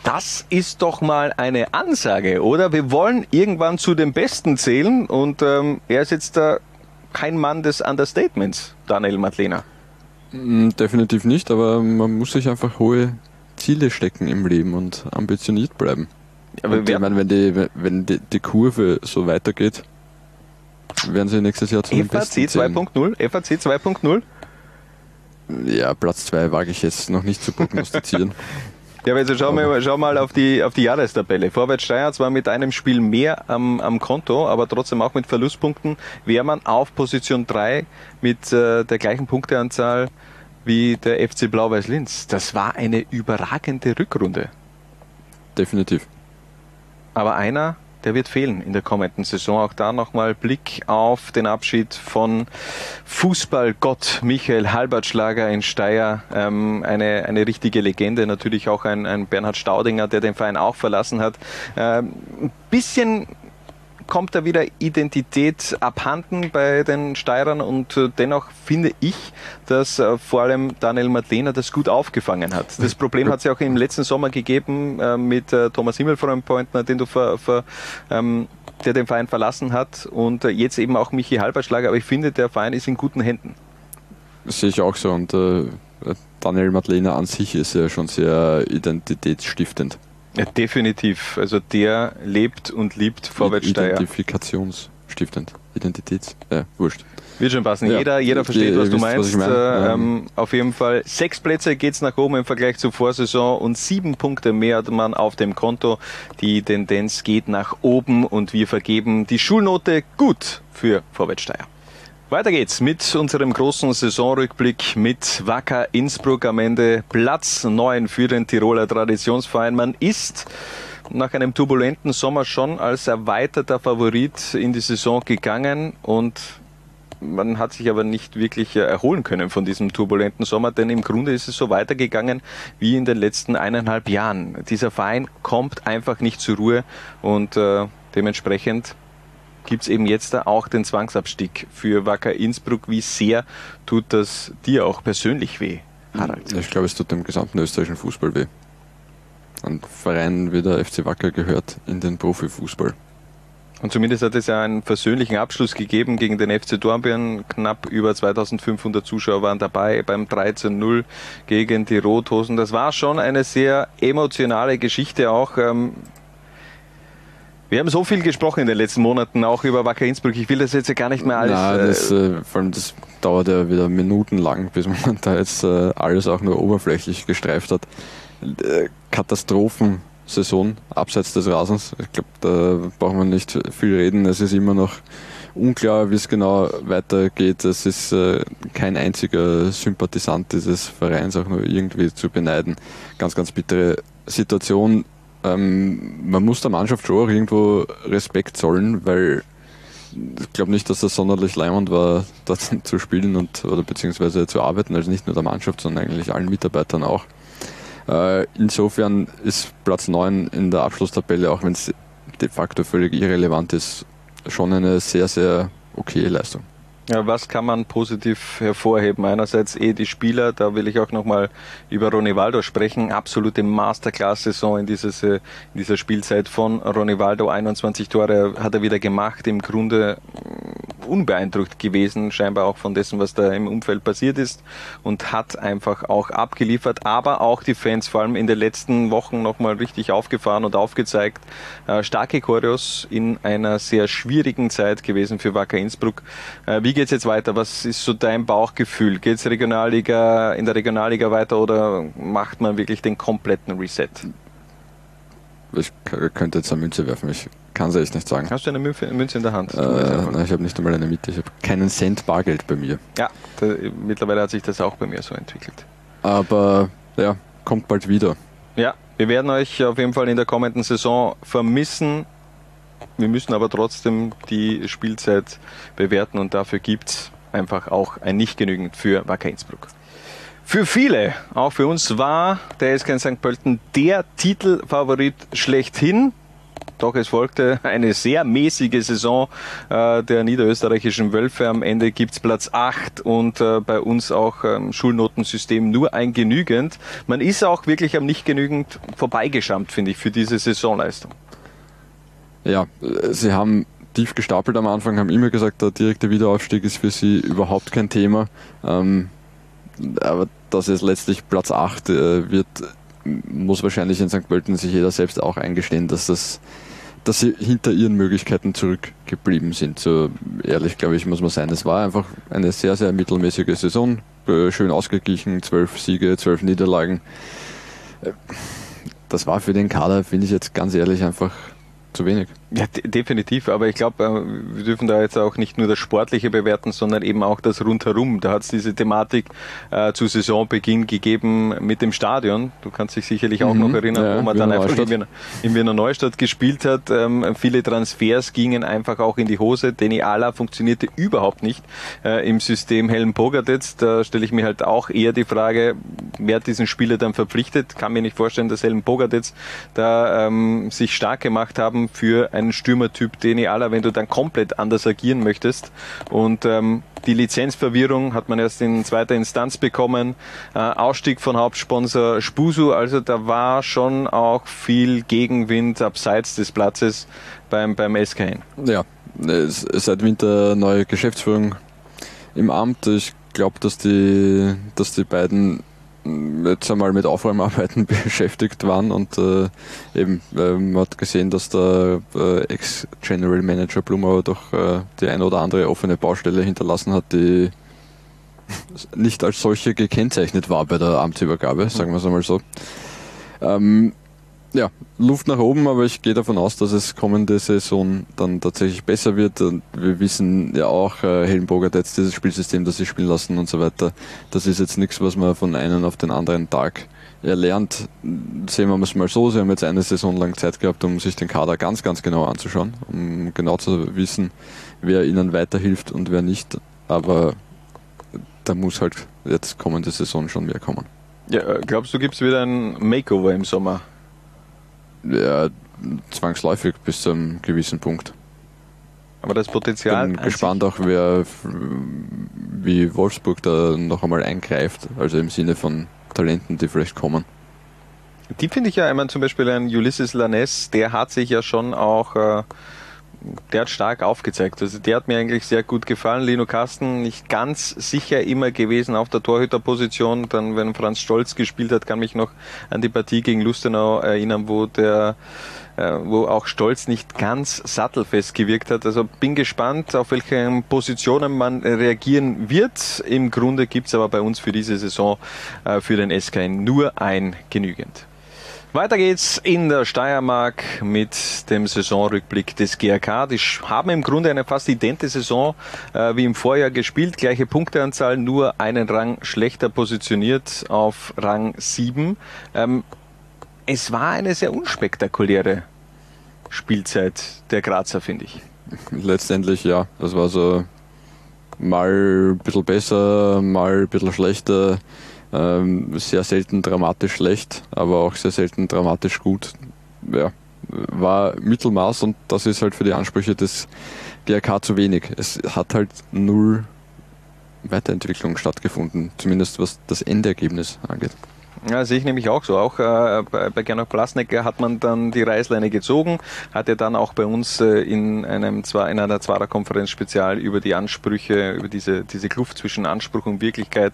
Das ist doch mal eine Ansage, oder? Wir wollen irgendwann zu den Besten zählen und ähm, er ist jetzt da kein Mann des Understatements, Daniel Madlena. Mm, Definitiv nicht, aber man muss sich einfach hohe Ziele stecken im Leben und ambitioniert bleiben. Aber und ich meine, wenn die, wenn die, die Kurve so weitergeht, werden sie nächstes Jahr zu den FAC Besten zählen. 2.0? FAC 2.0? Ja, Platz 2 wage ich jetzt noch nicht zu prognostizieren. Ja, aber also schau mal, schau mal auf die, auf die Jahrestabelle. Vorwärts Steyr zwar mit einem Spiel mehr am, am Konto, aber trotzdem auch mit Verlustpunkten, wäre man auf Position 3 mit äh, der gleichen Punkteanzahl wie der FC Blau-Weiß Linz. Das war eine überragende Rückrunde. Definitiv. Aber einer, der wird fehlen in der kommenden Saison. Auch da nochmal Blick auf den Abschied von Fußballgott Michael Halbertschlager in Steyr. Ähm, eine, eine richtige Legende. Natürlich auch ein, ein Bernhard Staudinger, der den Verein auch verlassen hat. Ähm, bisschen kommt da wieder Identität abhanden bei den Steirern und äh, dennoch finde ich, dass äh, vor allem Daniel Madlener das gut aufgefangen hat. Das Problem hat es ja auch im letzten Sommer gegeben äh, mit Thomas Himmelfreund-Pointner, den du ver, ver, ähm, der den Verein verlassen hat und jetzt eben auch Michi Halberschlager, aber ich finde, der Verein ist in guten Händen. Sehe ich auch so. Und äh, Daniel Madlener an sich ist ja schon sehr identitätsstiftend. Ja, definitiv. Also der lebt und liebt Vorwärtssteier. Identifikationsstiftend. Identitäts, ja, wurscht. Wird schon passen. Ja. Jeder, jeder versteht, was du wisst, was meinst. ich meine. Äh, ähm, auf jeden Fall sechs Plätze geht's nach oben im Vergleich zur Vorsaison und sieben Punkte mehr hat man auf dem Konto. Die Tendenz geht nach oben und wir vergeben die Schulnote gut für Vorwärtssteier. Weiter geht's mit unserem großen Saisonrückblick mit Wacker Innsbruck am Ende Platz 9 für den Tiroler Traditionsverein. Man ist nach einem turbulenten Sommer schon als erweiterter Favorit in die Saison gegangen und man hat sich aber nicht wirklich erholen können von diesem turbulenten Sommer, denn im Grunde ist es so weitergegangen wie in den letzten eineinhalb Jahren. Dieser Verein kommt einfach nicht zur Ruhe und äh, dementsprechend gibt es eben jetzt da auch den Zwangsabstieg für Wacker Innsbruck. Wie sehr tut das dir auch persönlich weh, Harald? Ich glaube, es tut dem gesamten österreichischen Fußball weh. Ein Verein wie der FC Wacker gehört in den Profifußball. Und zumindest hat es ja einen versöhnlichen Abschluss gegeben gegen den FC Dornbirn. Knapp über 2500 Zuschauer waren dabei beim 13-0 gegen die Rothosen. Das war schon eine sehr emotionale Geschichte auch. Wir haben so viel gesprochen in den letzten Monaten, auch über Wacker Innsbruck. Ich will das jetzt ja gar nicht mehr alles. Nein, das, äh, äh, vor allem das dauert ja wieder minutenlang, bis man da jetzt äh, alles auch nur oberflächlich gestreift hat. Äh, Katastrophensaison abseits des Rasens. Ich glaube, da braucht man nicht viel reden. Es ist immer noch unklar, wie es genau weitergeht. Es ist äh, kein einziger Sympathisant dieses Vereins auch nur irgendwie zu beneiden. Ganz, ganz bittere Situation. Ähm, man muss der Mannschaft schon auch irgendwo Respekt zollen, weil ich glaube nicht, dass das sonderlich leimend war, dort zu spielen und oder beziehungsweise zu arbeiten, also nicht nur der Mannschaft, sondern eigentlich allen Mitarbeitern auch. Äh, insofern ist Platz 9 in der Abschlusstabelle, auch wenn es de facto völlig irrelevant ist, schon eine sehr, sehr okaye Leistung. Ja, was kann man positiv hervorheben? Einerseits eh die Spieler, da will ich auch nochmal über Ronivaldo sprechen. Absolute Masterclass-Saison in, äh, in dieser Spielzeit von Ronivaldo. 21 Tore hat er wieder gemacht. Im Grunde unbeeindruckt gewesen, scheinbar auch von dessen, was da im Umfeld passiert ist und hat einfach auch abgeliefert. Aber auch die Fans, vor allem in den letzten Wochen nochmal richtig aufgefahren und aufgezeigt. Äh, starke Choreos in einer sehr schwierigen Zeit gewesen für Wacker Innsbruck. Äh, wie geht's jetzt weiter? Was ist so dein Bauchgefühl? Geht's Regionalliga, in der Regionalliga weiter oder macht man wirklich den kompletten Reset? Ich könnte jetzt eine Münze werfen, ich kann es echt nicht sagen. Hast du eine Münze in der Hand? Äh, nein, ich habe nicht einmal eine Mitte, ich habe keinen Cent Bargeld bei mir. Ja, da, mittlerweile hat sich das auch bei mir so entwickelt. Aber ja, kommt bald wieder. Ja, wir werden euch auf jeden Fall in der kommenden Saison vermissen. Wir müssen aber trotzdem die Spielzeit bewerten und dafür gibt's einfach auch ein nicht genügend für Wacker Innsbruck. Für viele, auch für uns, war der SK in St. Pölten der Titelfavorit schlechthin. Doch es folgte eine sehr mäßige Saison äh, der niederösterreichischen Wölfe. Am Ende gibt's Platz 8 und äh, bei uns auch ähm, Schulnotensystem nur ein genügend. Man ist auch wirklich am nicht genügend vorbeigeschammt, finde ich, für diese Saisonleistung. Ja, sie haben tief gestapelt am Anfang, haben immer gesagt, der direkte Wiederaufstieg ist für sie überhaupt kein Thema. Ähm, aber dass es letztlich Platz 8 äh, wird, muss wahrscheinlich in St. Pölten sich jeder selbst auch eingestehen, dass das dass sie hinter ihren Möglichkeiten zurückgeblieben sind. So ehrlich, glaube ich, muss man sein. Es war einfach eine sehr, sehr mittelmäßige Saison. Äh, Schön ausgeglichen, zwölf Siege, zwölf Niederlagen. Äh, Das war für den Kader, finde ich jetzt ganz ehrlich, einfach zu wenig. Ja, de definitiv, aber ich glaube, äh, wir dürfen da jetzt auch nicht nur das Sportliche bewerten, sondern eben auch das Rundherum. Da hat es diese Thematik äh, zu Saisonbeginn gegeben mit dem Stadion. Du kannst dich sicherlich auch Mhm, noch erinnern, ja, wo man dann einfach in. Wiener, in Wiener Neustadt gespielt hat. Ähm, viele Transfers gingen einfach auch in die Hose. Deni Ala funktionierte überhaupt nicht äh, im System Helm Pogadetz. Da stelle ich mir halt auch eher die Frage, wer hat diesen Spieler dann verpflichtet? Kann mir nicht vorstellen, dass Helm Pogadetz da ähm, sich stark gemacht haben für einen Stürmertyp Deni Ala, wenn du dann komplett anders agieren möchtest. Und ähm, die Lizenzverwirrung hat man erst in zweiter Instanz bekommen. Äh, Ausstieg von Hauptsponsor Spusu, also da war schon auch viel Gegenwind abseits des Platzes beim, beim SKN. Ja, seit Winter neue Geschäftsführung im Amt. Ich glaube, dass die, dass die beiden jetzt einmal mit Aufräumarbeiten beschäftigt waren und äh, eben äh, man hat gesehen, dass der äh, Ex-General Manager Blumauer doch äh, die eine oder andere offene Baustelle hinterlassen hat, die nicht als solche gekennzeichnet war bei der Amtsübergabe, sagen wir es einmal so. Ähm, ja, Luft nach oben, aber ich gehe davon aus, dass es kommende Saison dann tatsächlich besser wird. Und wir wissen ja auch, äh, Helmburg hat jetzt dieses Spielsystem, das sie spielen lassen und so weiter. Das ist jetzt nichts, was man von einem auf den anderen Tag erlernt. Sehen wir es mal so, sie haben jetzt eine Saison lang Zeit gehabt, um sich den Kader ganz, ganz genau anzuschauen, um genau zu wissen, wer ihnen weiterhilft und wer nicht. Aber da muss halt jetzt kommende Saison schon mehr kommen. Ja, äh, glaubst du, gibt es wieder ein Makeover im Sommer? Ja, zwangsläufig bis zu einem gewissen Punkt. Aber das Potenzial. Ich bin gespannt auch, wer wie Wolfsburg da noch einmal eingreift, also im Sinne von Talenten, die vielleicht kommen. Die finde ich ja, ich meine zum Beispiel ein Ulysses Lanes, der hat sich ja schon auch äh, der hat stark aufgezeigt. Also der hat mir eigentlich sehr gut gefallen. Lino Kasten nicht ganz sicher immer gewesen auf der Torhüterposition. Dann, wenn Franz Stolz gespielt hat, kann mich noch an die Partie gegen Lustenau erinnern, wo der äh, wo auch Stolz nicht ganz sattelfest gewirkt hat. Also bin gespannt, auf welche Positionen man reagieren wird. Im Grunde gibt's aber bei uns für diese Saison äh, für den SK nur ein genügend. Weiter geht's in der Steiermark mit dem Saisonrückblick des GRK. Die haben im Grunde eine fast idente Saison äh, wie im Vorjahr gespielt. Gleiche Punkteanzahl, nur einen Rang schlechter positioniert auf Rang 7. Ähm, es war eine sehr unspektakuläre Spielzeit der Grazer, finde ich. Letztendlich ja. Das war so mal ein bisschen besser, mal ein bisschen schlechter. Ähm, sehr selten dramatisch schlecht, aber auch sehr selten dramatisch gut. Ja, war Mittelmaß und das ist halt für die Ansprüche des GRK zu wenig. Es hat halt null Weiterentwicklung stattgefunden, zumindest was das Endergebnis angeht. Ja, sehe ich nämlich auch so. Auch äh, bei, bei Gernot Plasnecker hat man dann die Reißleine gezogen, hat er dann auch bei uns äh, in einem in einer Zwarer-Konferenz spezial über die Ansprüche, über diese, diese Kluft zwischen Anspruch und Wirklichkeit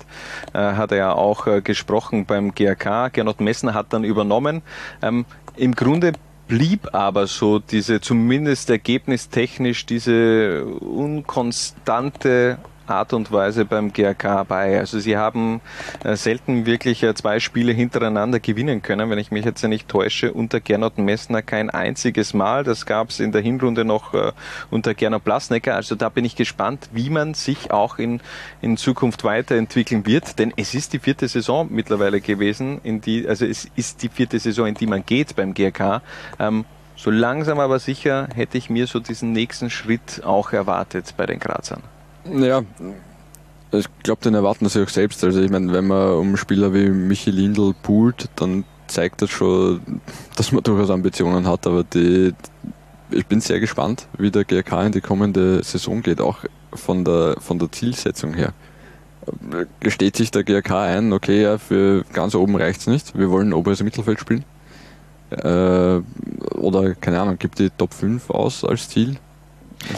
äh, hat er ja auch äh, gesprochen beim GRK. Gernot Messner hat dann übernommen. Ähm, Im Grunde blieb aber so diese zumindest ergebnistechnisch diese unkonstante Art und Weise beim GRK bei. Also sie haben äh, selten wirklich äh, zwei Spiele hintereinander gewinnen können, wenn ich mich jetzt nicht täusche, unter Gernot Messner kein einziges Mal. Das gab es in der Hinrunde noch äh, unter Gernot Blasnecker. Also da bin ich gespannt, wie man sich auch in, in Zukunft weiterentwickeln wird, denn es ist die vierte Saison mittlerweile gewesen, in die, also es ist die vierte Saison, in die man geht beim GRK. Ähm, so langsam aber sicher hätte ich mir so diesen nächsten Schritt auch erwartet bei den Grazern. Ja, ich glaube, den erwarten sie auch selbst. Also ich meine, wenn man um Spieler wie Michi Lindl poolt, dann zeigt das schon, dass man durchaus Ambitionen hat, aber die, ich bin sehr gespannt, wie der GRK in die kommende Saison geht, auch von der, von der Zielsetzung her. Gesteht sich der GRK ein, okay, ja, für ganz oben reicht's nicht, wir wollen oberes Mittelfeld spielen? Äh, oder, keine Ahnung, gibt die Top 5 aus als Ziel?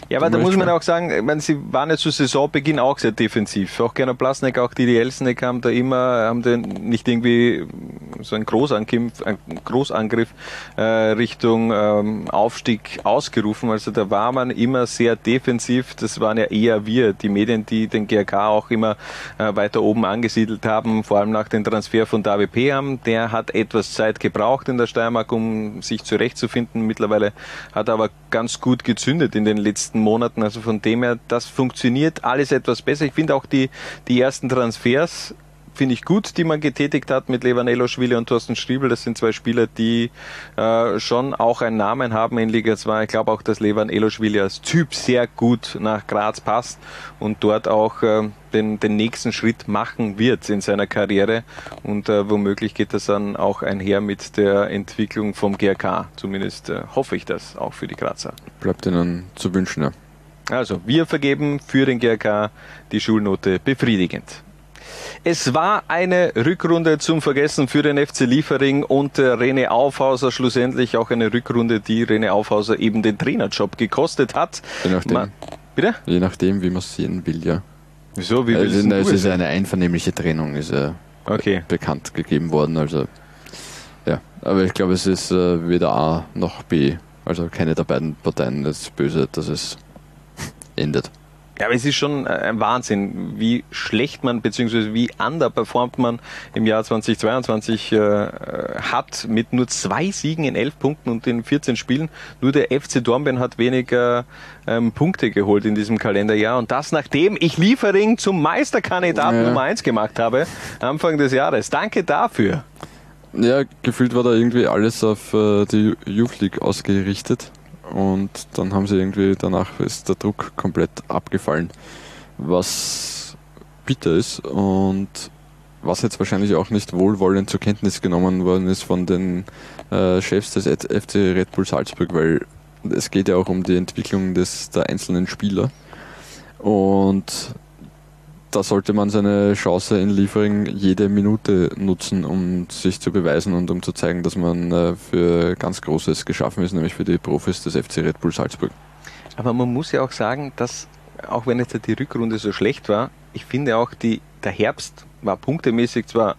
Ja, aber da muss man auch sagen, ich meine, sie waren ja zu Saisonbeginn auch sehr defensiv. Auch Gerner Plasnek, auch die Elsnek haben da immer, haben da nicht irgendwie so einen Großangriff, einen Großangriff äh, Richtung ähm, Aufstieg ausgerufen. Also da war man immer sehr defensiv. Das waren ja eher wir, die Medien, die den GRK auch immer äh, weiter oben angesiedelt haben, vor allem nach dem Transfer von David Peham. Der hat etwas Zeit gebraucht in der Steiermark, um sich zurechtzufinden. Mittlerweile hat er aber ganz gut gezündet in den letzten Monaten. Also von dem her, das funktioniert alles etwas besser. Ich finde auch die, die ersten Transfers finde ich gut, die man getätigt hat mit Levanello Schwille und Thorsten Striebel. Das sind zwei Spieler, die äh, schon auch einen Namen haben in Liga 2. Ich glaube auch, dass Levan Eloschwili als Typ sehr gut nach Graz passt und dort auch äh, den, den nächsten Schritt machen wird in seiner Karriere. Und äh, womöglich geht das dann auch einher mit der Entwicklung vom GRK. Zumindest äh, hoffe ich das auch für die Grazer. Bleibt ihnen zu wünschen, ja. Also, wir vergeben für den GRK die Schulnote befriedigend. Es war eine Rückrunde zum Vergessen für den FC Liefering und René Aufhauser schlussendlich auch eine Rückrunde, die René Aufhauser eben den Trainerjob gekostet hat. Je nachdem. Man, bitte? Je nachdem, wie man es sehen will, ja. Wieso? Wie also, es ist eine einvernehmliche Trennung. Ist, äh, okay. bekannt gegeben worden. Also ja, aber ich glaube, es ist äh, weder A noch B. Also keine der beiden Parteien ist böse, dass es endet. Ja, aber es ist schon äh, ein Wahnsinn, wie schlecht man bzw. wie underperformt man im Jahr 2022 äh, hat mit nur zwei Siegen in elf Punkten und in 14 Spielen. Nur der FC Dornbirn hat weniger ähm, Punkte geholt in diesem Kalenderjahr und das nachdem ich Liefering zum Meisterkandidaten ja. Nummer eins gemacht habe Anfang des Jahres. Danke dafür. Ja, gefühlt war da irgendwie alles auf äh, die Youth League ausgerichtet. Und dann haben sie irgendwie, danach ist der Druck komplett abgefallen, was bitter ist und was jetzt wahrscheinlich auch nicht wohlwollend zur Kenntnis genommen worden ist von den äh, Chefs des FC Red Bull Salzburg, weil es geht ja auch um die Entwicklung des, der einzelnen Spieler. Und da sollte man seine Chance in Liefering jede Minute nutzen, um sich zu beweisen und um zu zeigen, dass man äh, für ganz Großes geschaffen ist, nämlich für die Profis des FC Red Bull Salzburg. Aber man muss ja auch sagen, dass, auch wenn jetzt die Rückrunde so schlecht war, ich finde auch, die, der Herbst war punktemäßig zwar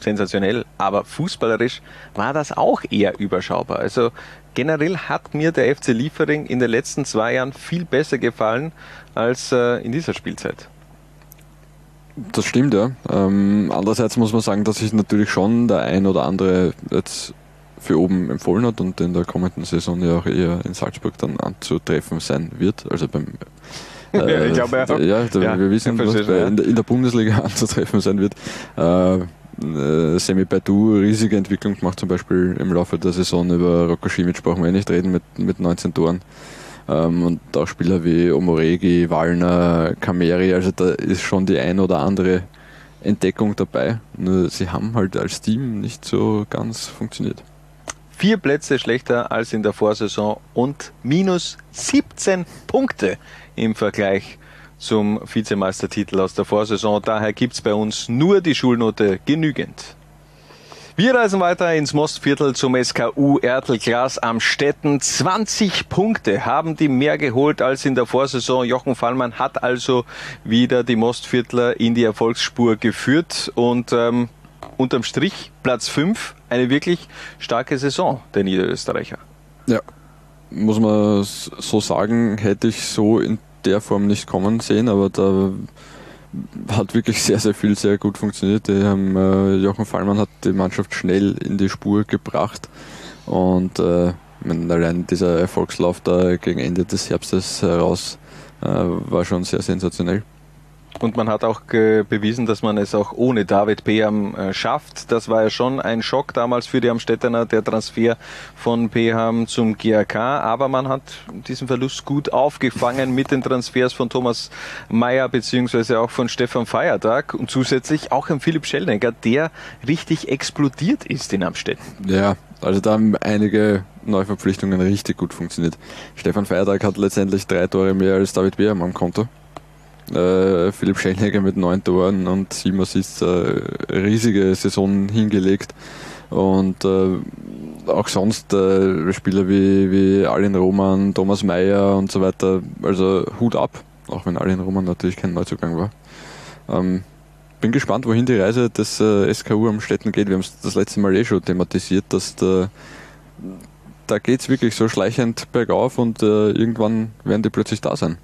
sensationell, aber fußballerisch war das auch eher überschaubar. Also generell hat mir der FC Liefering in den letzten zwei Jahren viel besser gefallen als äh, in dieser Spielzeit. Das stimmt, ja. Ähm, andererseits muss man sagen, dass sich natürlich schon der ein oder andere jetzt für oben empfohlen hat und in der kommenden Saison ja auch eher in Salzburg dann anzutreffen sein wird. Also beim äh, ich glaube, ja. ja, ja wir wissen, was bei, in, der, in, der, Bundesliga anzutreffen sein wird. Äh, äh, Semi Baidu riesige Entwicklung gemacht, zum Beispiel im Laufe der Saison über Rocco Schimic brauchen wir nicht reden mit, mit 19 Toren. Ähm, und auch Spieler wie Omoregi, Wallner, Kameri, also da ist schon die ein oder andere Entdeckung dabei. Nur sie haben halt als Team nicht so ganz funktioniert. Vier Plätze schlechter als in der Vorsaison und minus 17 Punkte im Vergleich zum Vizemeistertitel aus der Vorsaison. Daher gibt es bei uns nur die Schulnote genügend. Wir reisen weiter ins Mostviertel zum SKU Ertel Glas am Stetten. 20 Punkte haben die mehr geholt als in der Vorsaison. Jochen Fallmann hat also wieder die Mostviertler in die Erfolgsspur geführt und ähm, unterm Strich Platz 5, eine wirklich starke Saison der Niederösterreicher. Ja, muss man so sagen, hätte ich so in der Form nicht kommen sehen, aber da hat wirklich sehr, sehr viel sehr gut funktioniert. Haben, äh, Jochen Fallmann hat die Mannschaft schnell in die Spur gebracht und äh, allein dieser Erfolgslauf da gegen Ende des Herbstes heraus äh, war schon sehr sensationell. Und man hat auch bewiesen, dass man es auch ohne David Beham äh, schafft. Das war ja schon ein Schock damals für die Amstettener, der Transfer von Beham zum GRK. Aber man hat diesen Verlust gut aufgefangen mit den Transfers von Thomas Mayer beziehungsweise auch von Stefan Feiertag und zusätzlich auch ein Philipp Schellnegger, der richtig explodiert ist in Amstetten. Ja, also da haben einige Neuverpflichtungen richtig gut funktioniert. Stefan Feiertag hat letztendlich drei Tore mehr als David Beham am Konto. Äh, Philipp Schellnegger mit neun Toren und sieben Assists, äh, riesige Saison hingelegt. Und äh, auch sonst äh, Spieler wie, wie Alin Roman, Thomas Meyer und so weiter, also Hut ab, auch wenn Alin Roman natürlich kein Neuzugang war. Ähm, bin gespannt, wohin die Reise des äh, SKU am Städten geht. Wir haben es das letzte Mal eh schon thematisiert, dass der, da geht es wirklich so schleichend bergauf und äh, irgendwann werden die plötzlich da sein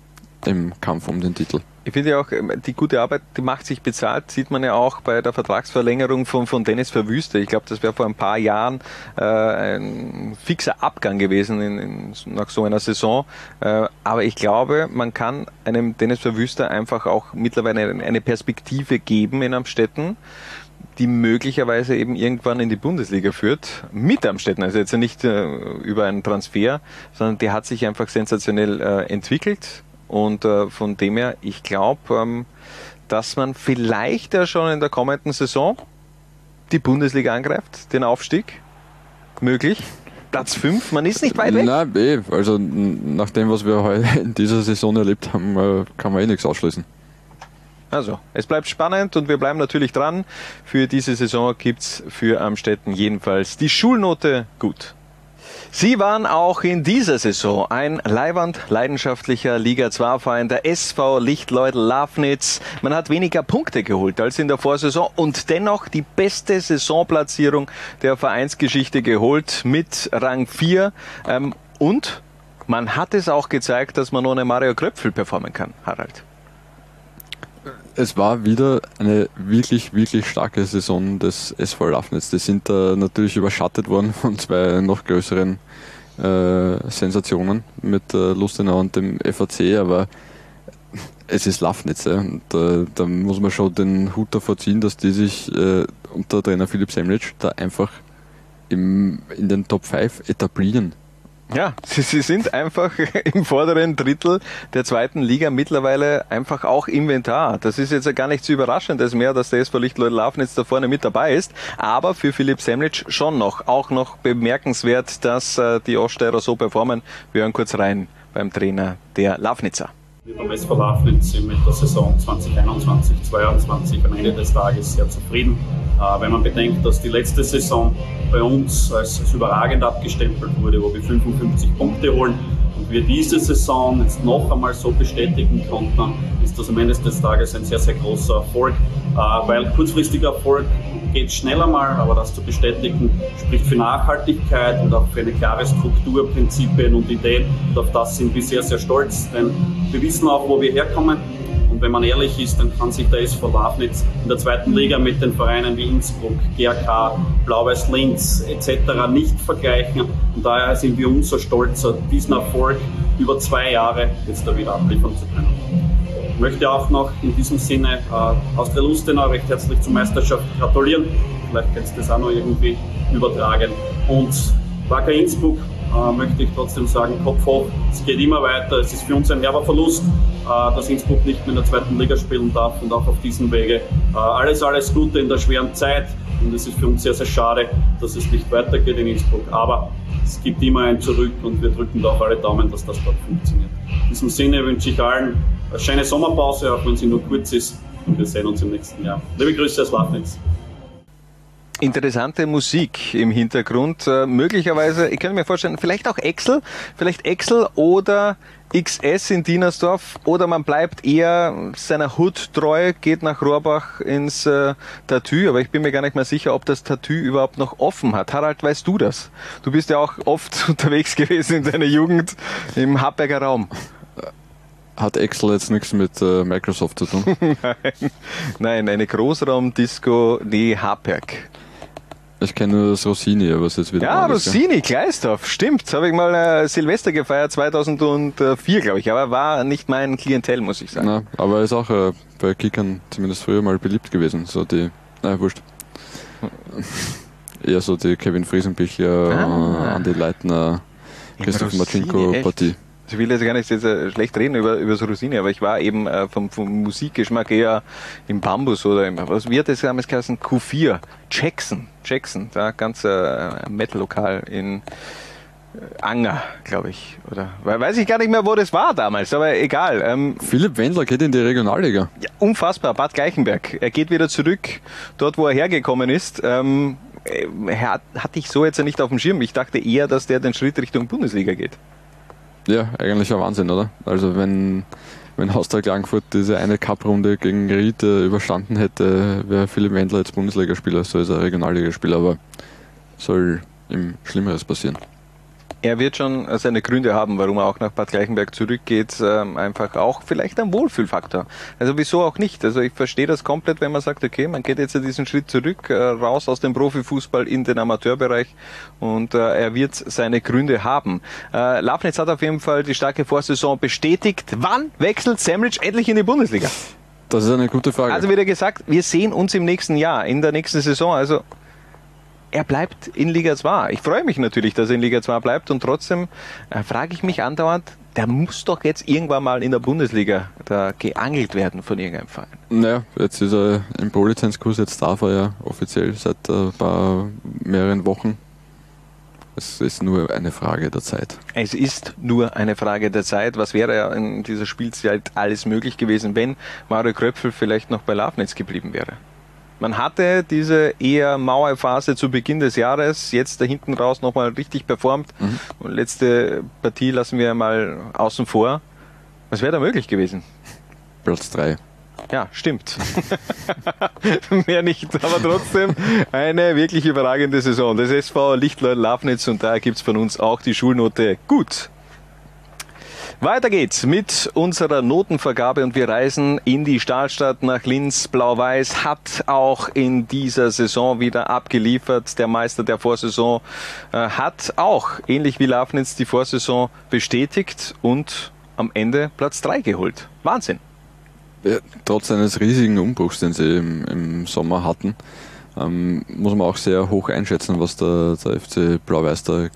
im Kampf um den Titel. Ich finde ja auch, ähm, die gute Arbeit, die macht sich bezahlt, sieht man ja auch bei der Vertragsverlängerung von, von Dennis Verwüste. Ich glaube, das wäre vor ein paar Jahren äh, ein fixer Abgang gewesen in, in, nach so einer Saison. Äh, aber ich glaube, man kann einem Dennis Verwüster einfach auch mittlerweile eine Perspektive geben in Amstetten die möglicherweise eben irgendwann in die Bundesliga führt, mit Amstetten. Also jetzt nicht äh, über einen Transfer, sondern der hat sich einfach sensationell äh, entwickelt und äh, von dem her, ich glaube, ähm, dass man vielleicht ja schon in der kommenden Saison die Bundesliga angreift, den Aufstieg. Möglich. Platz 5, man ist nicht weit weg. Nein, eh, also nach dem, was wir heute in dieser Saison erlebt haben, äh, kann man eh nichts ausschließen. Also, es bleibt spannend und wir bleiben natürlich dran. Für diese Saison gibt es für Amstetten jedenfalls die Schulnote gut. Sie waren auch in dieser Saison ein Leihwand leidenschaftlicher Liga 2-Verein, der SV Lichtleut Lafnitz. Man hat weniger Punkte geholt als in der Vorsaison und dennoch die beste Saisonplatzierung der Vereinsgeschichte geholt mit Rang 4. Ähm, und man hat es auch gezeigt, dass man ohne Mario Kröpfel performen kann, Harald. Es war wieder eine wirklich, wirklich starke Saison des SV Lafnitz. Die sind da natürlich überschattet worden von zwei noch größeren äh, Sensationen mit äh, Lustenau und dem FAC, aber es ist Lafnitz. Ja. Und, äh, da muss man schon den Hut davor ziehen, dass die sich äh, unter Trainer Philipp Semlic da einfach im, in den Top 5 etablieren. Ja, sie, sie sind einfach im vorderen Drittel der zweiten Liga mittlerweile einfach auch Inventar. Das ist jetzt ja gar nichts Überraschendes mehr, dass der SV Lichtleut Lafnitz da vorne mit dabei ist. Aber für Philipp Semlic schon noch, auch noch bemerkenswert, dass äh, die Oststeirer so performen. Wir hören kurz rein beim Trainer der Lafnitzer. Wir beim SV Lafnitz sind mit der Saison 2021, 2022 am Ende des Tages sehr zufrieden. Äh, wenn man bedenkt, dass die letzte Saison bei uns als, als überragend abgestempelt wurde, wo wir 55 Punkte holen und wir diese Saison jetzt noch einmal so bestätigen konnten, ist das am Ende des Tages ein sehr, sehr großer Erfolg, äh, weil kurzfristiger Erfolg geht schneller mal, aber das zu bestätigen spricht für Nachhaltigkeit und auch für eine klare Struktur, Prinzipien und Ideen und auf das sind wir sehr, sehr stolz, denn wir wissen auch, wo wir herkommen und wenn man ehrlich ist, dann kann sich der SV Lafnitz in der zweiten Liga mit den Vereinen wie Innsbruck, GRK, Blau-Weiß Linz etc. nicht vergleichen. Und daher sind wir umso stolzer, diesen Erfolg über zwei Jahre jetzt da wieder abliefern zu können. Möchte auch noch in diesem Sinne äh, Austria Lustenau recht herzlich zur Meisterschaft gratulieren. Vielleicht kannst du das auch noch irgendwie übertragen. Und Wacker Innsbruck äh, möchte ich trotzdem sagen, Kopf hoch, es geht immer weiter. Es ist für uns ein herber Verlust, äh, dass Innsbruck nicht mehr in der zweiten Liga spielen darf und auch auf diesem Wege äh, alles, alles Gute in der schweren Zeit. Und es ist für uns sehr, sehr schade, dass es nicht weitergeht in Innsbruck. Aber es gibt immer ein Zurück und wir drücken da auch alle Daumen, dass das dort funktioniert. In diesem Sinne wünsche ich allen eine schöne Sommerpause, auch wenn sie nur kurz ist. Und wir sehen uns im nächsten Jahr. Liebe Grüße aus Lafnitz interessante Musik im Hintergrund. Äh, möglicherweise, ich könnte mir vorstellen, vielleicht auch Excel, vielleicht Excel oder XS in Dienersdorf oder man bleibt eher seiner Hut treu, geht nach Rohrbach ins äh, Tattoo, aber ich bin mir gar nicht mehr sicher, ob das Tattoo überhaupt noch offen hat. Harald, weißt du das? Du bist ja auch oft unterwegs gewesen in deiner Jugend im Hartberger Raum. Hat Excel jetzt nichts mit äh, Microsoft zu tun? Nein. Nein, eine Großraumdisco, nee, Hartberg. Ich kenne nur das Rossini, aber es jetzt wieder. Ja, Rossini, Gleisdorf, stimmt. Habe ich mal äh, Silvester gefeiert, 2004, glaube ich. Aber war nicht mein Klientel, muss ich sagen. Na, aber ist auch äh, bei Kickern zumindest früher mal beliebt gewesen. So die, naja, wurscht. Eher so die Kevin Friesenbichler, ah. Andi Leitner, Christoph Marcinko-Partie ich will jetzt gar nicht jetzt, äh, schlecht reden über, über so Rosine, aber ich war eben äh, vom, vom Musikgeschmack eher im Bambus oder im, was wird das damals geheißen? Q4. Jackson. Jackson, da ganz äh, Metal-Lokal in äh, Anger, glaube ich. Oder weiß ich gar nicht mehr, wo das war damals, aber egal. Ähm, Philipp Wendler geht in die Regionalliga. Ja, unfassbar, Bad Gleichenberg. Er geht wieder zurück, dort wo er hergekommen ist. Ähm, er hatte ich so jetzt nicht auf dem Schirm. Ich dachte eher, dass der den Schritt Richtung Bundesliga geht. Ja, eigentlich ein Wahnsinn, oder? Also wenn, wenn Austria Klagenfurt diese eine Cup-Runde gegen Ried äh, überstanden hätte, wäre Philipp Wendler jetzt Bundesligaspieler, so ist er Regionalligaspieler, aber soll ihm Schlimmeres passieren er wird schon seine Gründe haben, warum er auch nach Bad Gleichenberg zurückgeht. Ähm, einfach auch vielleicht ein Wohlfühlfaktor. Also wieso auch nicht? Also ich verstehe das komplett, wenn man sagt, okay, man geht jetzt diesen Schritt zurück, äh, raus aus dem Profifußball in den Amateurbereich und äh, er wird seine Gründe haben. Äh, Lafnitz hat auf jeden Fall die starke Vorsaison bestätigt. Wann wechselt Semlic endlich in die Bundesliga? Das ist eine gute Frage. Also wieder gesagt, wir sehen uns im nächsten Jahr, in der nächsten Saison. Also er bleibt in Liga 2. Ich freue mich natürlich, dass er in Liga 2 bleibt und trotzdem äh, frage ich mich andauernd, der muss doch jetzt irgendwann mal in der Bundesliga da geangelt werden von irgendeinem Verein. Naja, jetzt ist er im Pro-Lizenzkurs, jetzt darf er ja offiziell seit ein paar mehreren Wochen. Es ist nur eine Frage der Zeit. Es ist nur eine Frage der Zeit. Was wäre ja in dieser Spielzeit alles möglich gewesen, wenn Mario Kröpfel vielleicht noch bei Lafnitz geblieben wäre? Man hatte diese eher maue Phase zu Beginn des Jahres, jetzt da hinten raus nochmal richtig performt. Mhm. Und letzte Partie lassen wir mal außen vor. Was wäre da möglich gewesen? Platz 3. Ja, stimmt. Mehr nicht, aber trotzdem eine wirklich überragende Saison. Das SV Lichtleut Lafnitz und da gibt es von uns auch die Schulnote gut. Weiter geht's mit unserer Notenvergabe und wir reisen in die Stahlstadt nach Linz. Blau-Weiß hat auch in dieser Saison wieder abgeliefert. Der Meister der Vorsaison äh, hat auch, ähnlich wie Lafnitz, die Vorsaison bestätigt und am Ende Platz 3 geholt. Wahnsinn. Ja, trotz eines riesigen Umbruchs, den sie im, im Sommer hatten, ähm, muss man auch sehr hoch einschätzen, was der, der FC Blau-Weiß da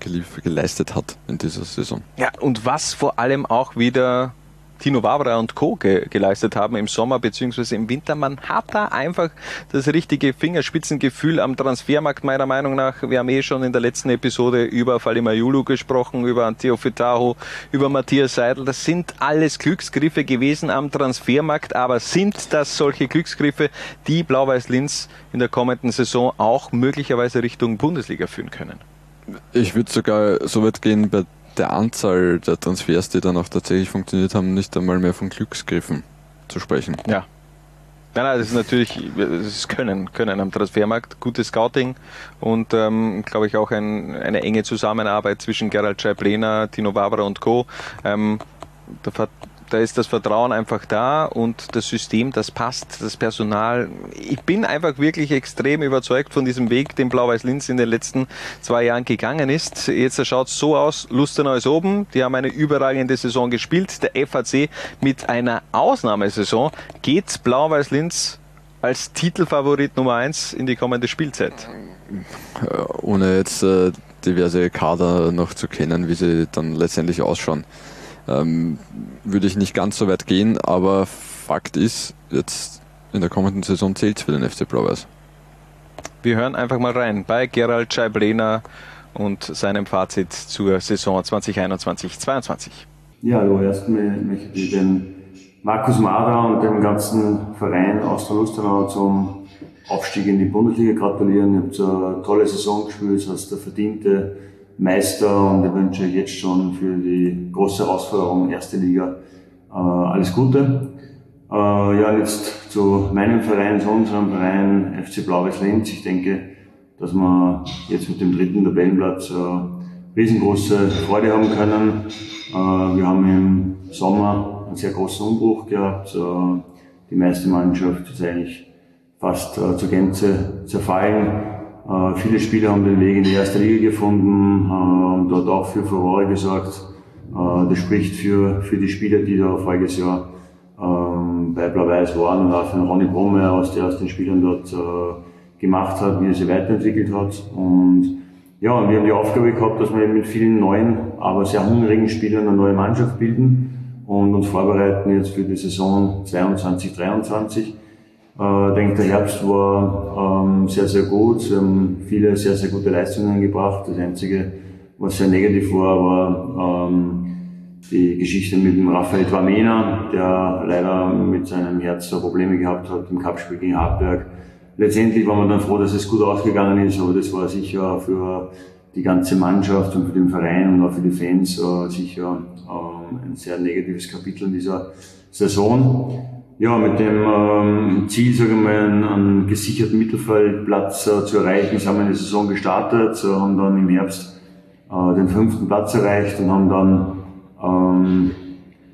geleistet hat in dieser Saison. Ja, und was vor allem auch wieder Tino Wabra und Co. Ge geleistet haben im Sommer bzw. im Winter. Man hat da einfach das richtige Fingerspitzengefühl am Transfermarkt, meiner Meinung nach. Wir haben eh schon in der letzten Episode über Falima Yulu gesprochen, über Antio Fitaho, über Matthias Seidel. Das sind alles Glücksgriffe gewesen am Transfermarkt, aber sind das solche Glücksgriffe, die Blau-Weiß-Linz in der kommenden Saison auch möglicherweise Richtung Bundesliga führen können? Ich würde sogar so weit gehen, bei der Anzahl der Transfers, die dann auch tatsächlich funktioniert haben, nicht einmal mehr von Glücksgriffen zu sprechen. Ja. Nein, nein, das ist natürlich, das ist Können, Können am Transfermarkt, gutes Scouting und ähm, glaube ich auch ein, eine enge Zusammenarbeit zwischen Gerald Scheiblena, Tino Barbara und Co. Ähm, da da ist das Vertrauen einfach da und das System, das passt, das Personal. Ich bin einfach wirklich extrem überzeugt von diesem Weg, den Blau-Weiß-Linz in den letzten zwei Jahren gegangen ist. Jetzt schaut es so aus, Lustenau ist oben, die haben eine überragende Saison gespielt. Der FAC mit einer Ausnahmesaison geht Blau-Weiß-Linz als Titelfavorit Nummer eins in die kommende Spielzeit. Ohne jetzt äh, diverse Kader noch zu kennen, wie sie dann letztendlich ausschauen ähm, würde ich nicht ganz so weit gehen, aber Fakt ist, jetzt in der kommenden Saison zählt es für den FC Blau-Weiß. Wir hören einfach mal rein bei Gerald Scheiblena und seinem Fazit zur Saison 2021-22. Ja, hallo, erstmal möchte ich den Markus Mader und dem ganzen Verein aus der Lustenau zum Aufstieg in die Bundesliga gratulieren. Ihr habt eine tolle Saison gespielt, das heißt der verdiente Meister und ich wünsche euch jetzt schon für die große Herausforderung erste Liga äh, alles Gute. Äh, ja, jetzt zu meinem Verein, zu unserem Verein FC Blau-Weiß Linz. Ich denke, dass wir jetzt mit dem dritten Tabellenplatz äh, riesengroße Freude haben können. Äh, wir haben im Sommer einen sehr großen Umbruch gehabt. Äh, die meiste Mannschaft ist eigentlich fast äh, zur Gänze zerfallen. Äh, viele Spieler haben den Weg in die erste Liga gefunden, äh, haben dort auch für Furore gesorgt. Äh, das spricht für, für die Spieler, die da voriges Jahr ähm, bei Blau-Weiß waren und auch für Ronny Brummer, aus der aus den Spielern dort gemacht hat, wie er sich weiterentwickelt hat. Und ja, wir haben die Aufgabe gehabt, dass wir mit vielen neuen, aber sehr hungrigen Spielern eine neue Mannschaft bilden und uns vorbereiten jetzt für die Saison 22, 23. Äh, ich denke, der Herbst war ähm, sehr, sehr gut. Sie haben viele sehr, sehr gute Leistungen gebracht. Das Einzige, was sehr negativ war, war ähm, die Geschichte mit dem Raphael Twamena, der leider mit seinem Herz Probleme gehabt hat im Cupspiel gegen Hartberg. Letztendlich war man dann froh, dass es gut ausgegangen ist, aber das war sicher für die ganze Mannschaft und für den Verein und auch für die Fans äh, sicher äh, ein sehr negatives Kapitel in dieser Saison ja, mit dem ähm, Ziel, sagen wir, einen, einen gesicherten Mittelfeldplatz äh, zu erreichen, sind wir in die Saison gestartet, äh, haben dann im Herbst äh, den fünften Platz erreicht und haben dann ähm,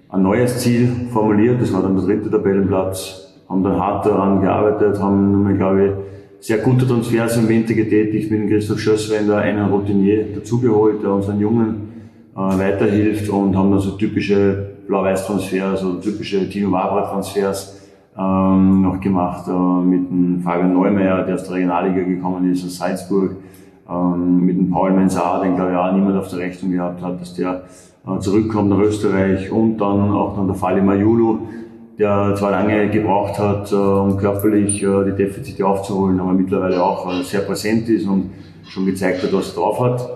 ein neues Ziel formuliert, das war dann der dritte Tabellenplatz, haben dann hart daran gearbeitet, haben glaube ich, sehr gute Transfers im Winter getätigt, mit dem Christoph Schösswender einen Routinier dazugeholt, der unseren Jungen äh, weiterhilft und haben dann so typische Blau-Weiß-Transfers oder typische Tino Wabra-Transfers ähm, noch gemacht äh, mit dem Fabian Neumeier, der aus der Regionalliga gekommen ist, aus Salzburg, ähm, mit dem Paul Mensah, den glaube ich auch niemand auf der Rechnung gehabt hat, dass der äh, zurückkommt nach Österreich und dann auch noch der Fali Majulu, der zwar lange gebraucht hat, äh, um körperlich äh, die Defizite aufzuholen, aber mittlerweile auch äh, sehr präsent ist und schon gezeigt hat, was er drauf hat.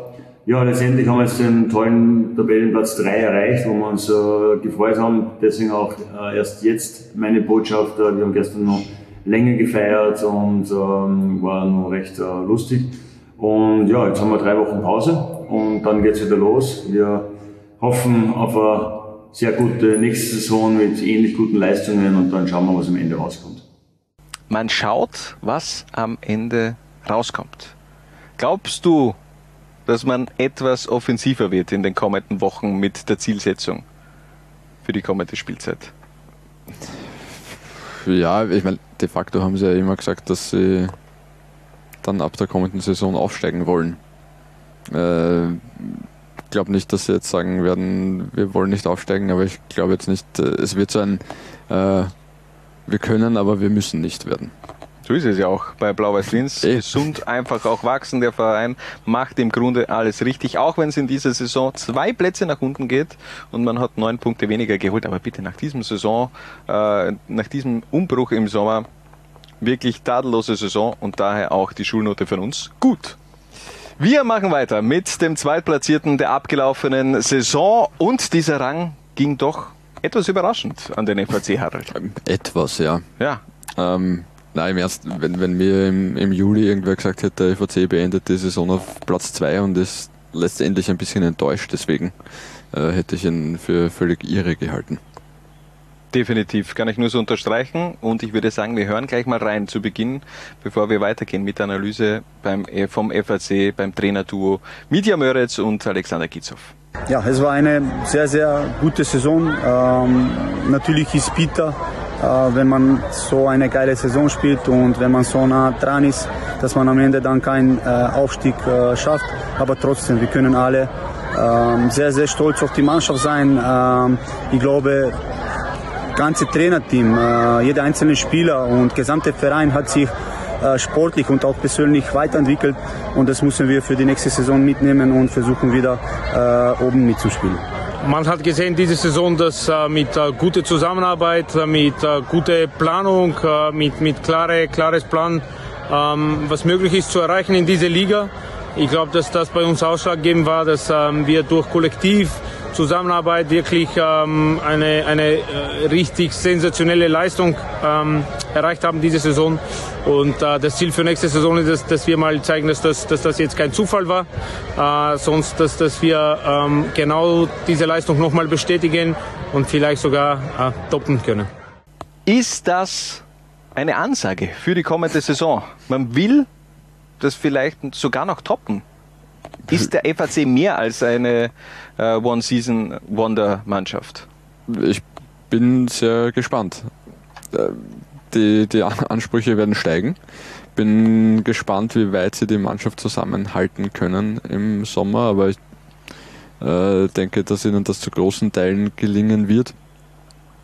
Ja, letztendlich haben wir jetzt den tollen Tabellenplatz 3 erreicht, wo wir uns äh, gefreut haben. Deswegen auch äh, erst jetzt meine Botschaft. Äh, wir haben gestern noch länger gefeiert und ähm, war noch recht äh, lustig. Und ja, jetzt haben wir drei Wochen Pause und dann geht's wieder los. Wir hoffen auf eine sehr gute nächste Saison mit ähnlich guten Leistungen und dann schauen wir, was am Ende rauskommt. Man schaut, was am Ende rauskommt. Glaubst du, dass man etwas offensiver wird in den kommenden Wochen mit der Zielsetzung für die kommende Spielzeit? Ja, ich meine, de facto haben sie ja immer gesagt, dass sie dann ab der kommenden Saison aufsteigen wollen. Äh, ich glaube nicht, dass sie jetzt sagen werden, wir wollen nicht aufsteigen, aber ich glaube jetzt nicht, äh, es wird so ein, äh, wir können, aber wir müssen nicht werden. So ist es ja auch bei Blau-Weiß Linz. Gesund einfach auch wachsen. Der Verein macht im Grunde alles richtig, auch wenn es in dieser Saison zwei Plätze nach unten geht und man hat neun Punkte weniger geholt. Aber bitte nach diesem Saison, äh, nach diesem Umbruch im Sommer, wirklich tadellose Saison und daher auch die Schulnote von uns gut. Wir machen weiter mit dem Zweitplatzierten der abgelaufenen Saison und dieser Rang ging doch etwas überraschend an den FAC Harald. Etwas, ja. Ja. Ähm, nein, im Ernst, wenn, wenn mir im, im Juli irgendwer gesagt hätte, der FAC beendet die Saison auf Platz 2 und ist letztendlich ein bisschen enttäuscht, deswegen äh, hätte ich ihn für völlig irre gehalten. Definitiv, kann ich nur so unterstreichen. Und ich würde sagen, wir hören gleich mal rein zu Beginn, bevor wir weitergehen mit der Analyse beim, vom FAC, beim Trainerduo Mitya Möretz und Alexander Gitzow. Ja, es war eine sehr, sehr gute Saison. Ähm, natürlich ist bitter, äh, wenn man so eine geile Saison spielt und wenn man so nah dran ist, dass man am Ende dann keinen äh, Aufstieg äh, schafft. Aber trotzdem, wir können alle ähm, sehr, sehr stolz auf die Mannschaft sein. Ähm, ich glaube, ganze Trainerteam, äh, jeder einzelne Spieler und gesamte Verein hat sich sportlich und auch persönlich weiterentwickelt und das müssen wir für die nächste Saison mitnehmen und versuchen wieder äh, oben mitzuspielen. Man hat gesehen diese Saison, dass äh, mit äh, guter Zusammenarbeit, äh, mit äh, guter Planung, äh, mit, mit klare, klares Plan, ähm, was möglich ist zu erreichen in dieser Liga. Ich glaube, dass das bei uns ausschlaggebend war, dass ähm, wir durch Kollektiv Zusammenarbeit wirklich ähm, eine, eine äh, richtig sensationelle Leistung ähm, erreicht haben diese Saison. Und äh, das Ziel für nächste Saison ist, dass, dass wir mal zeigen, dass das, dass das jetzt kein Zufall war, äh, sonst dass, dass wir ähm, genau diese Leistung nochmal bestätigen und vielleicht sogar äh, toppen können. Ist das eine Ansage für die kommende Saison? Man will das vielleicht sogar noch toppen. Ist der FAC mehr als eine äh, One-Season-Wonder-Mannschaft? Ich bin sehr gespannt. Äh, die, die Ansprüche werden steigen. Bin gespannt, wie weit sie die Mannschaft zusammenhalten können im Sommer, aber ich äh, denke, dass ihnen das zu großen Teilen gelingen wird.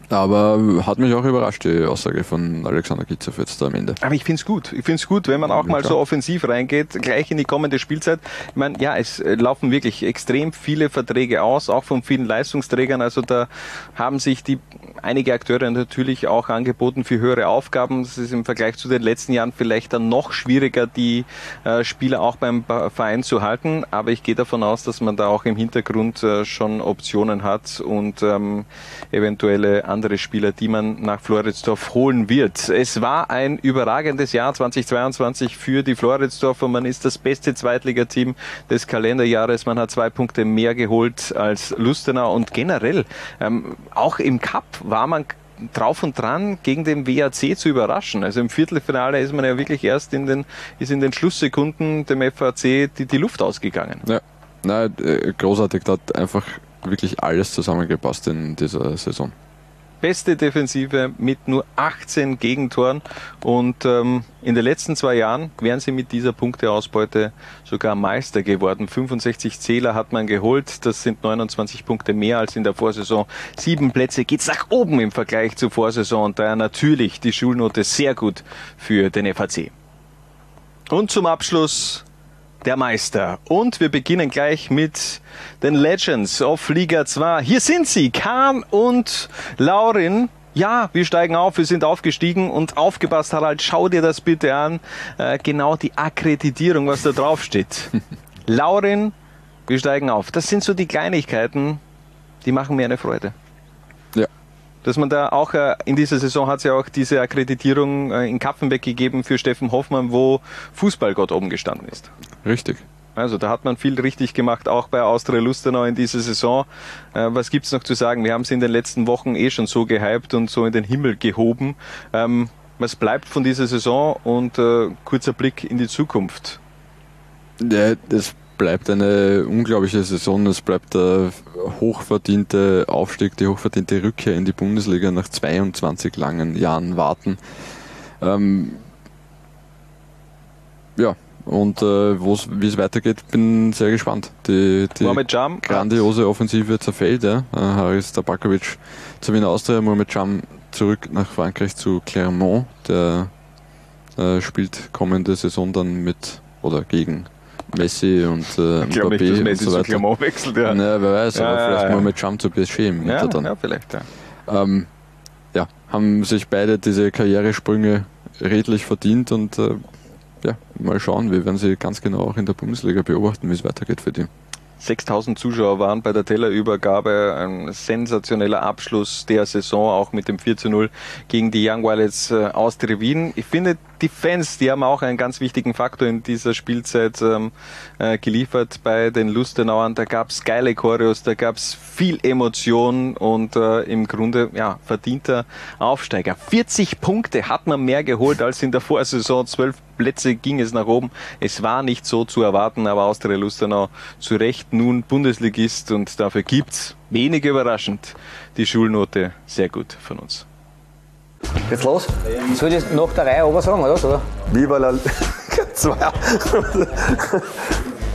Aber hat mich auch überrascht, die Aussage von Alexander Gitzow jetzt am Ende. Aber ich finde es gut. Ich finde es gut, wenn man auch ja, mal klar. so offensiv reingeht, gleich in die kommende Spielzeit. Ich meine, ja, es äh, laufen wirklich extrem viele Verträge aus, auch von vielen Leistungsträgern. Also da haben sich die einige Akteure natürlich auch angeboten für höhere Aufgaben. Das ist im Vergleich zu den letzten Jahren vielleicht dann noch schwieriger, die äh, Spieler auch beim Verein zu halten. Aber ich gehe davon aus, dass man da auch im Hintergrund äh, schon Optionen hat und ähm, eventuelle andere Spieler, die man nach Floridsdorf holen wird. Es war ein überragendes Jahr 2022 für die Floridsdorfer. Man ist das beste Zweitligateam des Kalenderjahres. Man hat zwei Punkte mehr geholt als Lustenau und generell ähm, auch im Cup war man drauf und dran, gegen den WAC zu überraschen. Also im Viertelfinale ist man ja wirklich erst in den, ist in den Schlusssekunden dem FAC die, die Luft ausgegangen. Ja, Nein, äh, großartig, da hat einfach wirklich alles zusammengepasst in dieser Saison beste Defensive mit nur 18 Gegentoren und ähm, in den letzten zwei Jahren wären sie mit dieser Punkteausbeute sogar Meister geworden. 65 Zähler hat man geholt, das sind 29 Punkte mehr als in der Vorsaison. Sieben Plätze geht's nach oben im Vergleich zur Vorsaison und daher natürlich die Schulnote sehr gut für den FAC. Und zum Abschluss der Meister. Und wir beginnen gleich mit den Legends of Liga 2. Hier sind sie, Kahn und Laurin. Ja, wir steigen auf, wir sind aufgestiegen und aufgepasst, Harald, schau dir das bitte an. Äh, genau die Akkreditierung, was da drauf steht. Laurin, wir steigen auf. Das sind so die Kleinigkeiten, die machen mir eine Freude. Dass man da auch äh, in dieser Saison hat es ja auch diese Akkreditierung äh, in Kapfenbeck gegeben für Steffen Hoffmann, wo Fußballgott oben gestanden ist. Richtig. Also da hat man viel richtig gemacht, auch bei Austria Lustenau in dieser Saison. Äh, was gibt's noch zu sagen? Wir haben sie in den letzten Wochen eh schon so gehypt und so in den Himmel gehoben. Ähm, was bleibt von dieser Saison und äh, kurzer Blick in die Zukunft? Ja, das bleibt eine unglaubliche Saison. Es bleibt der hochverdiente Aufstieg, die hochverdiente Rückkehr in die Bundesliga nach 22 langen Jahren Warten. Ähm, ja, und äh, wie es weitergeht, bin sehr gespannt. Die, die grandiose Offensive zerfällt. Ja. Äh, Haris Tabakovic zu Wien Austria, Mohamed Jam zurück nach Frankreich zu Clermont. Der äh, spielt kommende Saison dann mit oder gegen Messi und äh, ich Mbappé nicht, und so weiter. Clermont wechselt, ja. Naja, wer weiß, ja, aber vielleicht ja, ja. Mohamed Jam zu PSG im ja, dann. Ja, vielleicht, ja. Ähm, ja, haben sich beide diese Karrieresprünge redlich verdient und äh, ja, mal schauen. Wir werden sie ganz genau auch in der Bundesliga beobachten, wie es weitergeht für die. 6000 Zuschauer waren bei der Tellerübergabe. Ein sensationeller Abschluss der Saison, auch mit dem 4 zu 0 gegen die Young Violets äh, aus Wien. Ich finde, die Fans, die haben auch einen ganz wichtigen Faktor in dieser Spielzeit ähm, äh, geliefert bei den Lustenauern. Da gab's geile Choreos, da gab's viel Emotion und äh, im Grunde ja verdienter Aufsteiger. 40 Punkte hat man mehr geholt als in der Vorsaison. 12 Plätze ging es nach oben. Es war nicht so zu erwarten, aber Austria Lustenau zu Recht nun Bundesligist und dafür gibt's wenig überraschend die Schulnote sehr gut von uns. Geht's los? Soll ich nach der Reihe oben sagen, oder? Viva la Liga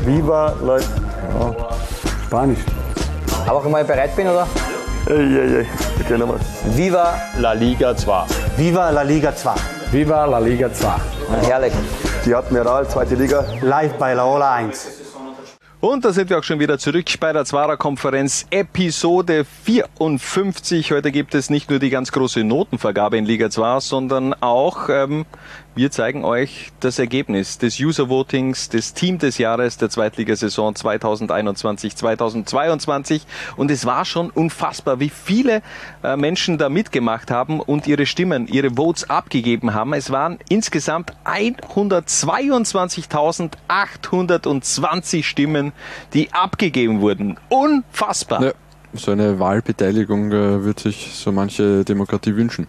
Viva la ja. Spanisch. Aber ich mal bereit bin, oder? Ey. Okay, nochmal. Viva La Liga 2. Viva la Liga 2. Viva la Liga 2. Na, herrlich. Die Admiral, zweite Liga. Live bei Laola 1. Und da sind wir auch schon wieder zurück bei der Zwarer Konferenz Episode 54. Heute gibt es nicht nur die ganz große Notenvergabe in Liga 2, sondern auch ähm, wir zeigen euch das Ergebnis des User Votings des Team des Jahres der Zweitligasaison 2021-2022. Und es war schon unfassbar, wie viele äh, Menschen da mitgemacht haben und ihre Stimmen, ihre Votes abgegeben haben. Es waren insgesamt 122.820 Stimmen, die abgegeben wurden. Unfassbar! Ja, so eine Wahlbeteiligung äh, wird sich so manche Demokratie wünschen.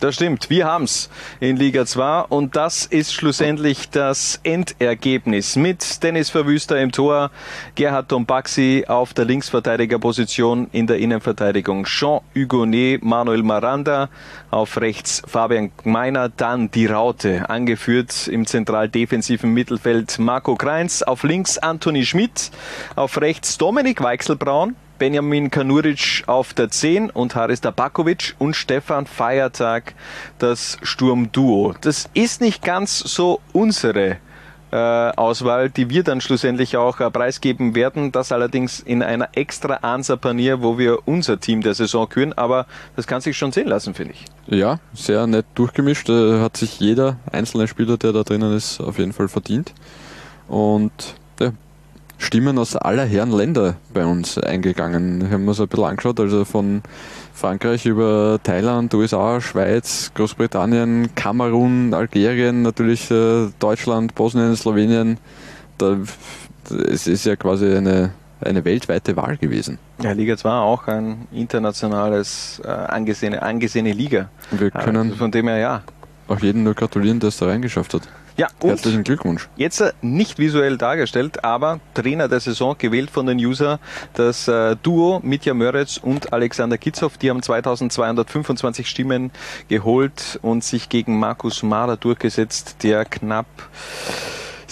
Das stimmt. Wir haben's in Liga 2 und das ist schlussendlich das Endergebnis. Mit Dennis Verwüster im Tor, Gerhard Dombaxi auf der Linksverteidigerposition in der Innenverteidigung, Jean Hugonet, Manuel Maranda, auf rechts Fabian Gmeiner, dann die Raute, angeführt im zentral-defensiven Mittelfeld Marco Kreins, auf links Anthony Schmidt, auf rechts Dominik Weichselbraun, Benjamin Kanuric auf der 10 und Haris Tabakovic und Stefan Feiertag das Sturmduo. Das ist nicht ganz so unsere äh, Auswahl, die wir dann schlussendlich auch äh, preisgeben werden. Das allerdings in einer extra Answer-Panier, wo wir unser Team der Saison küren. Aber das kann sich schon sehen lassen, finde ich. Ja, sehr nett durchgemischt. Äh, hat sich jeder einzelne Spieler, der da drinnen ist, auf jeden Fall verdient. Und ja, Stimmen aus aller Herren Länder bei uns eingegangen. Wir haben uns ein bisschen angeschaut, also von Frankreich über Thailand, USA, Schweiz, Großbritannien, Kamerun, Algerien, natürlich äh, Deutschland, Bosnien, Slowenien. Da, es ist ja quasi eine, eine weltweite Wahl gewesen. Ja, Liga 2 auch ein internationales, äh, angesehene, angesehene Liga. Wir können also von dem her ja. Auch jeden nur gratulieren, der es da reingeschafft hat. Ja, Herzlichen Glückwunsch. Jetzt äh, nicht visuell dargestellt, aber Trainer der Saison gewählt von den User, das äh, Duo Mitja Möretz und Alexander Kitzhoff, die haben 2225 Stimmen geholt und sich gegen Markus Mahler durchgesetzt, der knapp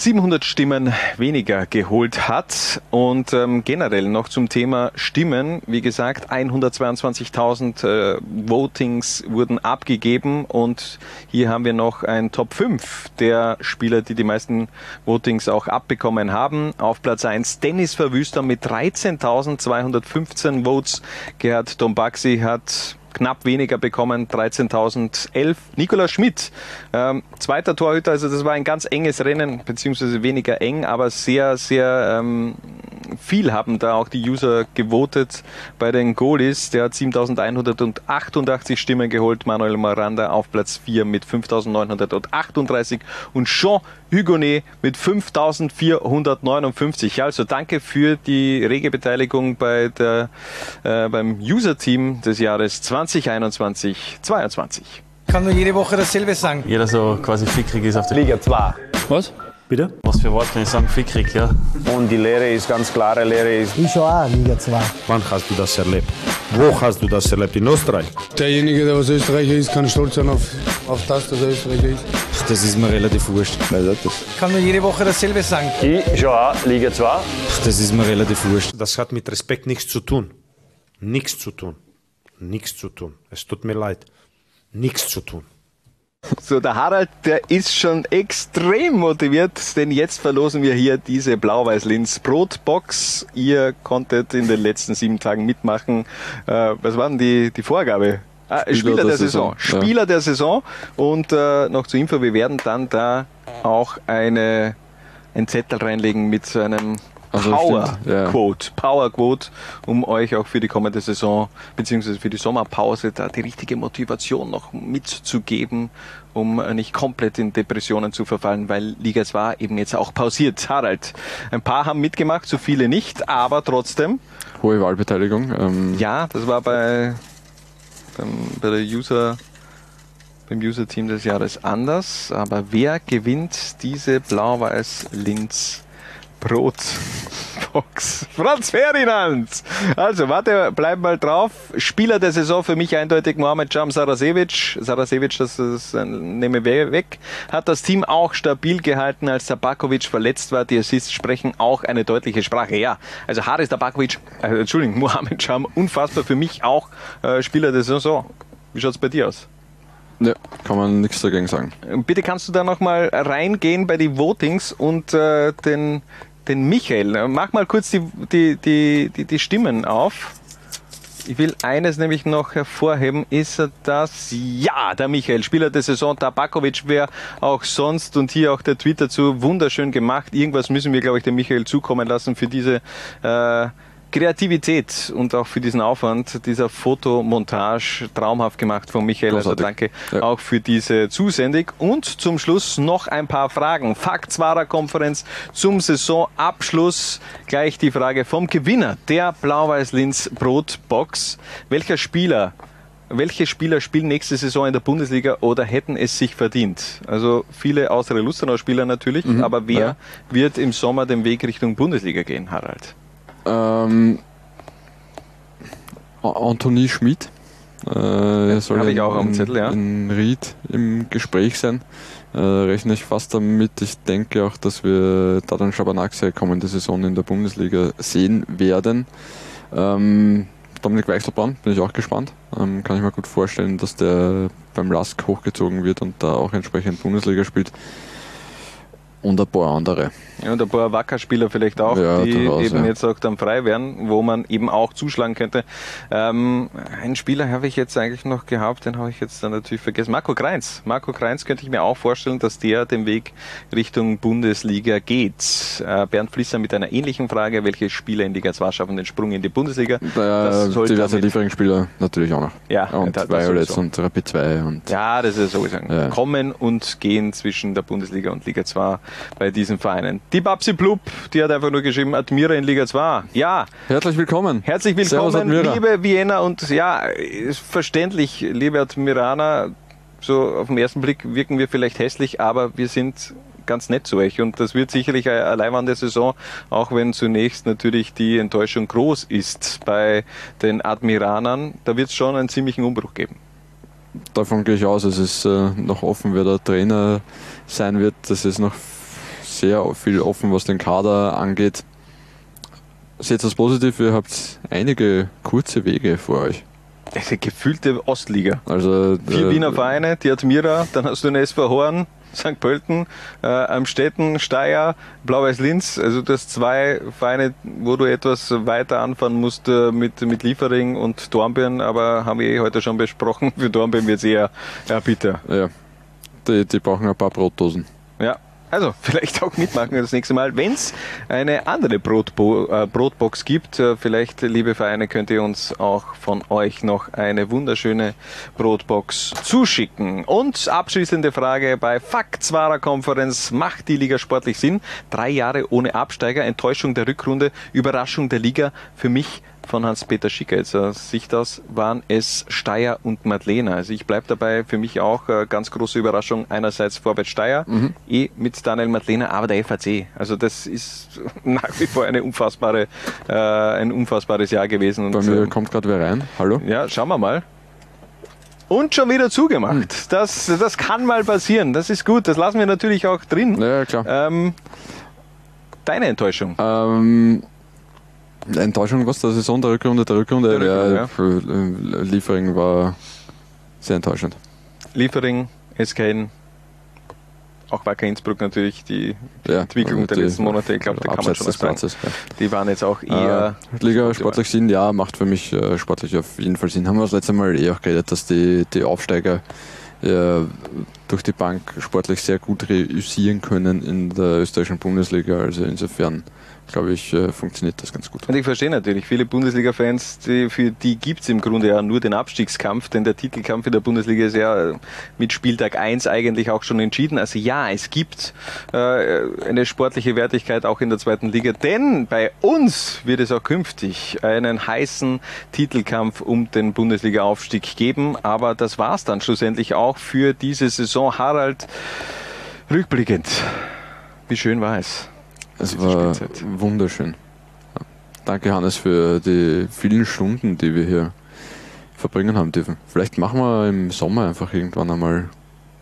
700 Stimmen weniger geholt hat. Und ähm, generell noch zum Thema Stimmen. Wie gesagt, 122.000 äh, Votings wurden abgegeben und hier haben wir noch ein Top 5 der Spieler, die die meisten Votings auch abbekommen haben. Auf Platz 1 Dennis Verwüster mit 13.215 Votes. Gerhard Dombaxi hat knapp weniger bekommen, 13.011. Nikola Schmidt, ähm, zweiter Torhüter, also das war ein ganz enges Rennen, beziehungsweise weniger eng, aber sehr, sehr ähm, viel haben da auch die User gewotet bei den Goalies. Der hat 7188 Stimmen geholt. Manuel Miranda auf Platz 4 mit 5938 und Jean Hugonet mit 5459. Also danke für die rege Beteiligung bei der, äh, beim User-Team des Jahres 2021-22. Kann nur jede Woche dasselbe sagen. Jeder so quasi fickrig ist auf der Liga 2. Was? Bitte? Was für Wort kann ich sagen? Fickrig, ja. Und die Lehre ist ganz klare Lehre ist. Ich schon auch Liga 2. Wann hast du das erlebt? Wo hast du das erlebt? In Österreich? Derjenige, der was Österreicher ist, kann stolz sein auf, auf das, dass er Österreicher ist. Das ist mir relativ wurscht. Kann nur jede Woche dasselbe sagen. Ich schon auch Liga 2. Das ist mir relativ wurscht. Das hat mit Respekt nichts zu tun. Nichts zu tun. Nichts zu tun. Es tut mir leid. Nichts zu tun. So, der Harald, der ist schon extrem motiviert, denn jetzt verlosen wir hier diese Blau-Weiß-Linz Brotbox. Ihr konntet in den letzten sieben Tagen mitmachen. Äh, was war denn die, die Vorgabe? Ah, Spieler, Spieler der, der, Saison. Saison. Spieler ja. der Saison. Und äh, noch zur Info, wir werden dann da auch eine, ein Zettel reinlegen mit so einem also Power ja. Quote, Power Quote, um euch auch für die kommende Saison beziehungsweise für die Sommerpause da die richtige Motivation noch mitzugeben, um nicht komplett in Depressionen zu verfallen, weil Liga 2 eben jetzt auch pausiert. Harald, ein paar haben mitgemacht, so viele nicht, aber trotzdem. Hohe Wahlbeteiligung. Ähm ja, das war bei, beim, bei der User beim User-Team des Jahres anders. Aber wer gewinnt diese Blau-Weiß-Linz Brotbox. Franz Ferdinand. Also, warte, bleib mal drauf. Spieler der Saison für mich eindeutig Mohamed Jam Sarasevic. Sarasevic, das ist, nehme weg. Hat das Team auch stabil gehalten, als Tabakovic verletzt war. Die Assists sprechen auch eine deutliche Sprache. Ja, also Haris Tabakovic, äh, Entschuldigung, Mohamed Jam, unfassbar für mich auch äh, Spieler der Saison. Wie schaut's bei dir aus? Ja, kann man nichts dagegen sagen. Bitte kannst du da nochmal reingehen bei die Votings und äh, den den Michael. Mach mal kurz die, die, die, die, die Stimmen auf. Ich will eines nämlich noch hervorheben, ist das, ja, der Michael, Spieler der Saison, Tabakovic, wer auch sonst und hier auch der Tweet dazu, wunderschön gemacht. Irgendwas müssen wir, glaube ich, dem Michael zukommen lassen für diese äh, Kreativität und auch für diesen Aufwand dieser Fotomontage traumhaft gemacht von Michael. Also danke ja. auch für diese Zusendung. Und zum Schluss noch ein paar Fragen. Faktswarer Konferenz zum Saisonabschluss. Gleich die Frage vom Gewinner der Blau-Weiß-Linz Brotbox. Welcher Spieler welche Spieler spielen nächste Saison in der Bundesliga oder hätten es sich verdient? Also viele außere Lustenau Spieler natürlich, mhm, aber wer ja. wird im Sommer den Weg Richtung Bundesliga gehen, Harald? Ähm, Anthony Schmidt. Äh, soll Habe ich auch am Zettel, ja. In Ried im Gespräch sein. Äh, rechne ich fast damit. Ich denke auch, dass wir da dann Schabernack kommende Saison in der Bundesliga sehen werden. Ähm, Dominik Weichselbrand bin ich auch gespannt. Ähm, kann ich mir gut vorstellen, dass der beim Lask hochgezogen wird und da auch entsprechend Bundesliga spielt. Und ein paar andere. Ja, und ein paar Wackerspieler vielleicht auch, ja, die durchaus, eben ja. jetzt auch dann frei werden, wo man eben auch zuschlagen könnte. Ähm, einen Spieler habe ich jetzt eigentlich noch gehabt, den habe ich jetzt dann natürlich vergessen. Marco Kreins. Marco Kreins könnte ich mir auch vorstellen, dass der den Weg Richtung Bundesliga geht. Äh, Bernd Flisser mit einer ähnlichen Frage, welche Spieler in Liga 2 schaffen den Sprung in die Bundesliga? Äh, diverse Lieferungsspieler natürlich auch noch. Ja, und Violets und Rapid 2 und. Ja, das ist sowieso. Ja. Kommen und gehen zwischen der Bundesliga und Liga 2 bei diesen Vereinen. Die Babsi Blub, die hat einfach nur geschrieben, Admira in Liga 2. Ja. Herzlich willkommen. Herzlich willkommen, liebe Vienna und ja, ist verständlich, liebe Admiraner. So auf den ersten Blick wirken wir vielleicht hässlich, aber wir sind ganz nett zu euch und das wird sicherlich eine leibende Saison, auch wenn zunächst natürlich die Enttäuschung groß ist bei den Admiranern. Da wird es schon einen ziemlichen Umbruch geben. Davon gehe ich aus. Es ist äh, noch offen, wer der Trainer sein wird. Das ist noch sehr viel offen, was den Kader angeht. Seht das positiv, ihr habt einige kurze Wege vor euch. Eine gefühlte Ostliga. Also, Vier äh, Wiener Vereine, die Admira, dann hast du den SV Horn, St. Pölten, äh, Amstetten, Steyr, Blau-Weiß Linz. Also das zwei Vereine, wo du etwas weiter anfahren musst äh, mit, mit Liefering und Dornbirn, aber haben wir eh heute schon besprochen. Für Dornbirn wird es eher ja, bitter. Ja, die, die brauchen ein paar Brotdosen. Also vielleicht auch mitmachen das nächste Mal, wenn es eine andere Brotbo äh, Brotbox gibt. Äh, vielleicht, liebe Vereine, könnt ihr uns auch von euch noch eine wunderschöne Brotbox zuschicken. Und abschließende Frage bei Faktswarer Konferenz. Macht die Liga sportlich Sinn? Drei Jahre ohne Absteiger, Enttäuschung der Rückrunde, Überraschung der Liga. Für mich von Hans-Peter Schicketzer Sicht aus waren es Steyr und Madlena. Also ich bleibe dabei, für mich auch äh, ganz große Überraschung. Einerseits Vorwärts Steyr, Mhm. eh mit Daniel Madlena, aber der FAC. Also das ist nach wie vor eine unfassbare, äh, ein unfassbares Jahr gewesen. Und, Bei mir ähm, kommt gerade wer rein. Hallo? ja, schauen wir mal. Und schon wieder zugemacht. Das, das kann mal passieren. Das ist gut. Das lassen wir natürlich auch drin. Ja, klar. Ähm, deine Enttäuschung? Ähm, Enttäuschung was? Der Saison, der Rückrunde, der Rückrunde. Der ja, äh, Liefering war sehr enttäuschend. Liefering, SKN, auch Wacker Innsbruck natürlich, die Ja, Entwicklung der die- letzten Monate, ich glaube, da kann man schon was sagen. Platzes, ja. Die waren jetzt auch eher. Äh, Liga sportlich Sinn, ja, macht für mich äh, sportlich auf jeden Fall Sinn. Haben wir das letzte Mal eh auch geredet, dass die, die Aufsteiger ja, durch die Bank sportlich sehr gut reüssieren können in der österreichischen Bundesliga. Also insofern, glaube ich, äh, funktioniert das ganz gut. Und ich verstehe natürlich, viele Bundesliga-Fans, die, für die gibt's im Grunde ja nur den Abstiegskampf, denn der Titelkampf in der Bundesliga ist ja äh, mit Spieltag 1 eigentlich auch schon entschieden. Also ja, es gibt äh, eine sportliche Wertigkeit auch in der zweiten Liga, denn bei uns wird es auch künftig einen heißen Titelkampf um den Bundesliga-Aufstieg geben. Aber das war's dann schlussendlich auch für diese Saison. Harald, rückblickend, wie schön war es? Es war wunderschön. Ja. Danke, Hannes, für die vielen Stunden, die wir hier verbringen haben dürfen. Vielleicht machen wir im Sommer einfach irgendwann einmal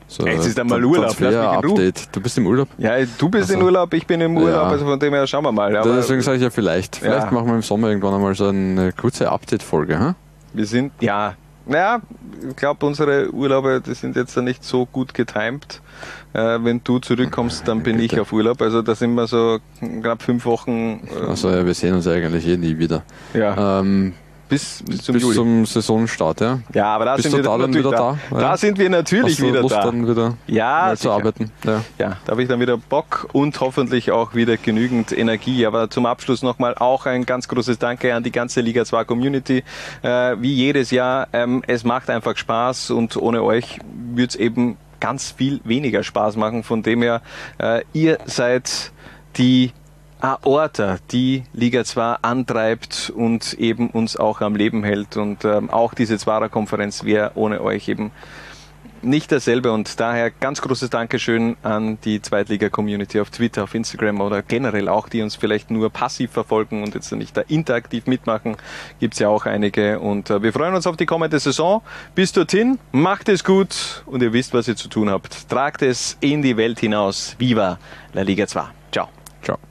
so Jetzt ist ein einmal Urlaub, in. Transfer-Update. Du bist im Urlaub? Ja, du bist in Also, Urlaub, ich bin im Urlaub, ja. also von dem her schauen wir mal. Aber Deswegen sage ich ja vielleicht. Vielleicht Ja. machen wir im Sommer irgendwann einmal so eine kurze Update-Folge. Hm? wir sind, ja, naja, ich glaube, unsere Urlaube, die sind jetzt nicht so gut getimt. Äh, wenn du zurückkommst, dann bin ich auf Urlaub. Also da sind wir so knapp fünf Wochen. Äh, Also ja, wir sehen uns eigentlich eh nie wieder. Ja. Ähm, bis, bis zum bis Juli. zum Saisonstart, ja? Ja, aber da Bist sind wir da dann natürlich wieder da. da? Da Ja. sind wir natürlich Hast du wieder Lust da. dann wieder Ja, zu arbeiten? Ja. Ja, da habe ich dann wieder Bock und hoffentlich auch wieder genügend Energie. Aber zum Abschluss nochmal auch ein ganz großes Danke an die ganze Liga 2 Community. Äh, wie jedes Jahr, ähm, es macht einfach Spaß und ohne euch würde es eben ganz viel weniger Spaß machen. Von dem her, äh, ihr seid die Aorta, die Liga 2 antreibt und eben uns auch am Leben hält. Und ähm, auch diese Zwarer-Konferenz wäre ohne euch eben nicht dasselbe und daher ganz großes Dankeschön an die Zweitliga-Community auf Twitter, auf Instagram oder generell auch, die uns vielleicht nur passiv verfolgen und jetzt nicht da interaktiv mitmachen. Gibt's ja auch einige und äh, wir freuen uns auf die kommende Saison. Bis dorthin, macht es gut und ihr wisst, was ihr zu tun habt. Tragt es in die Welt hinaus. Viva la Liga 2. Ciao. Ciao.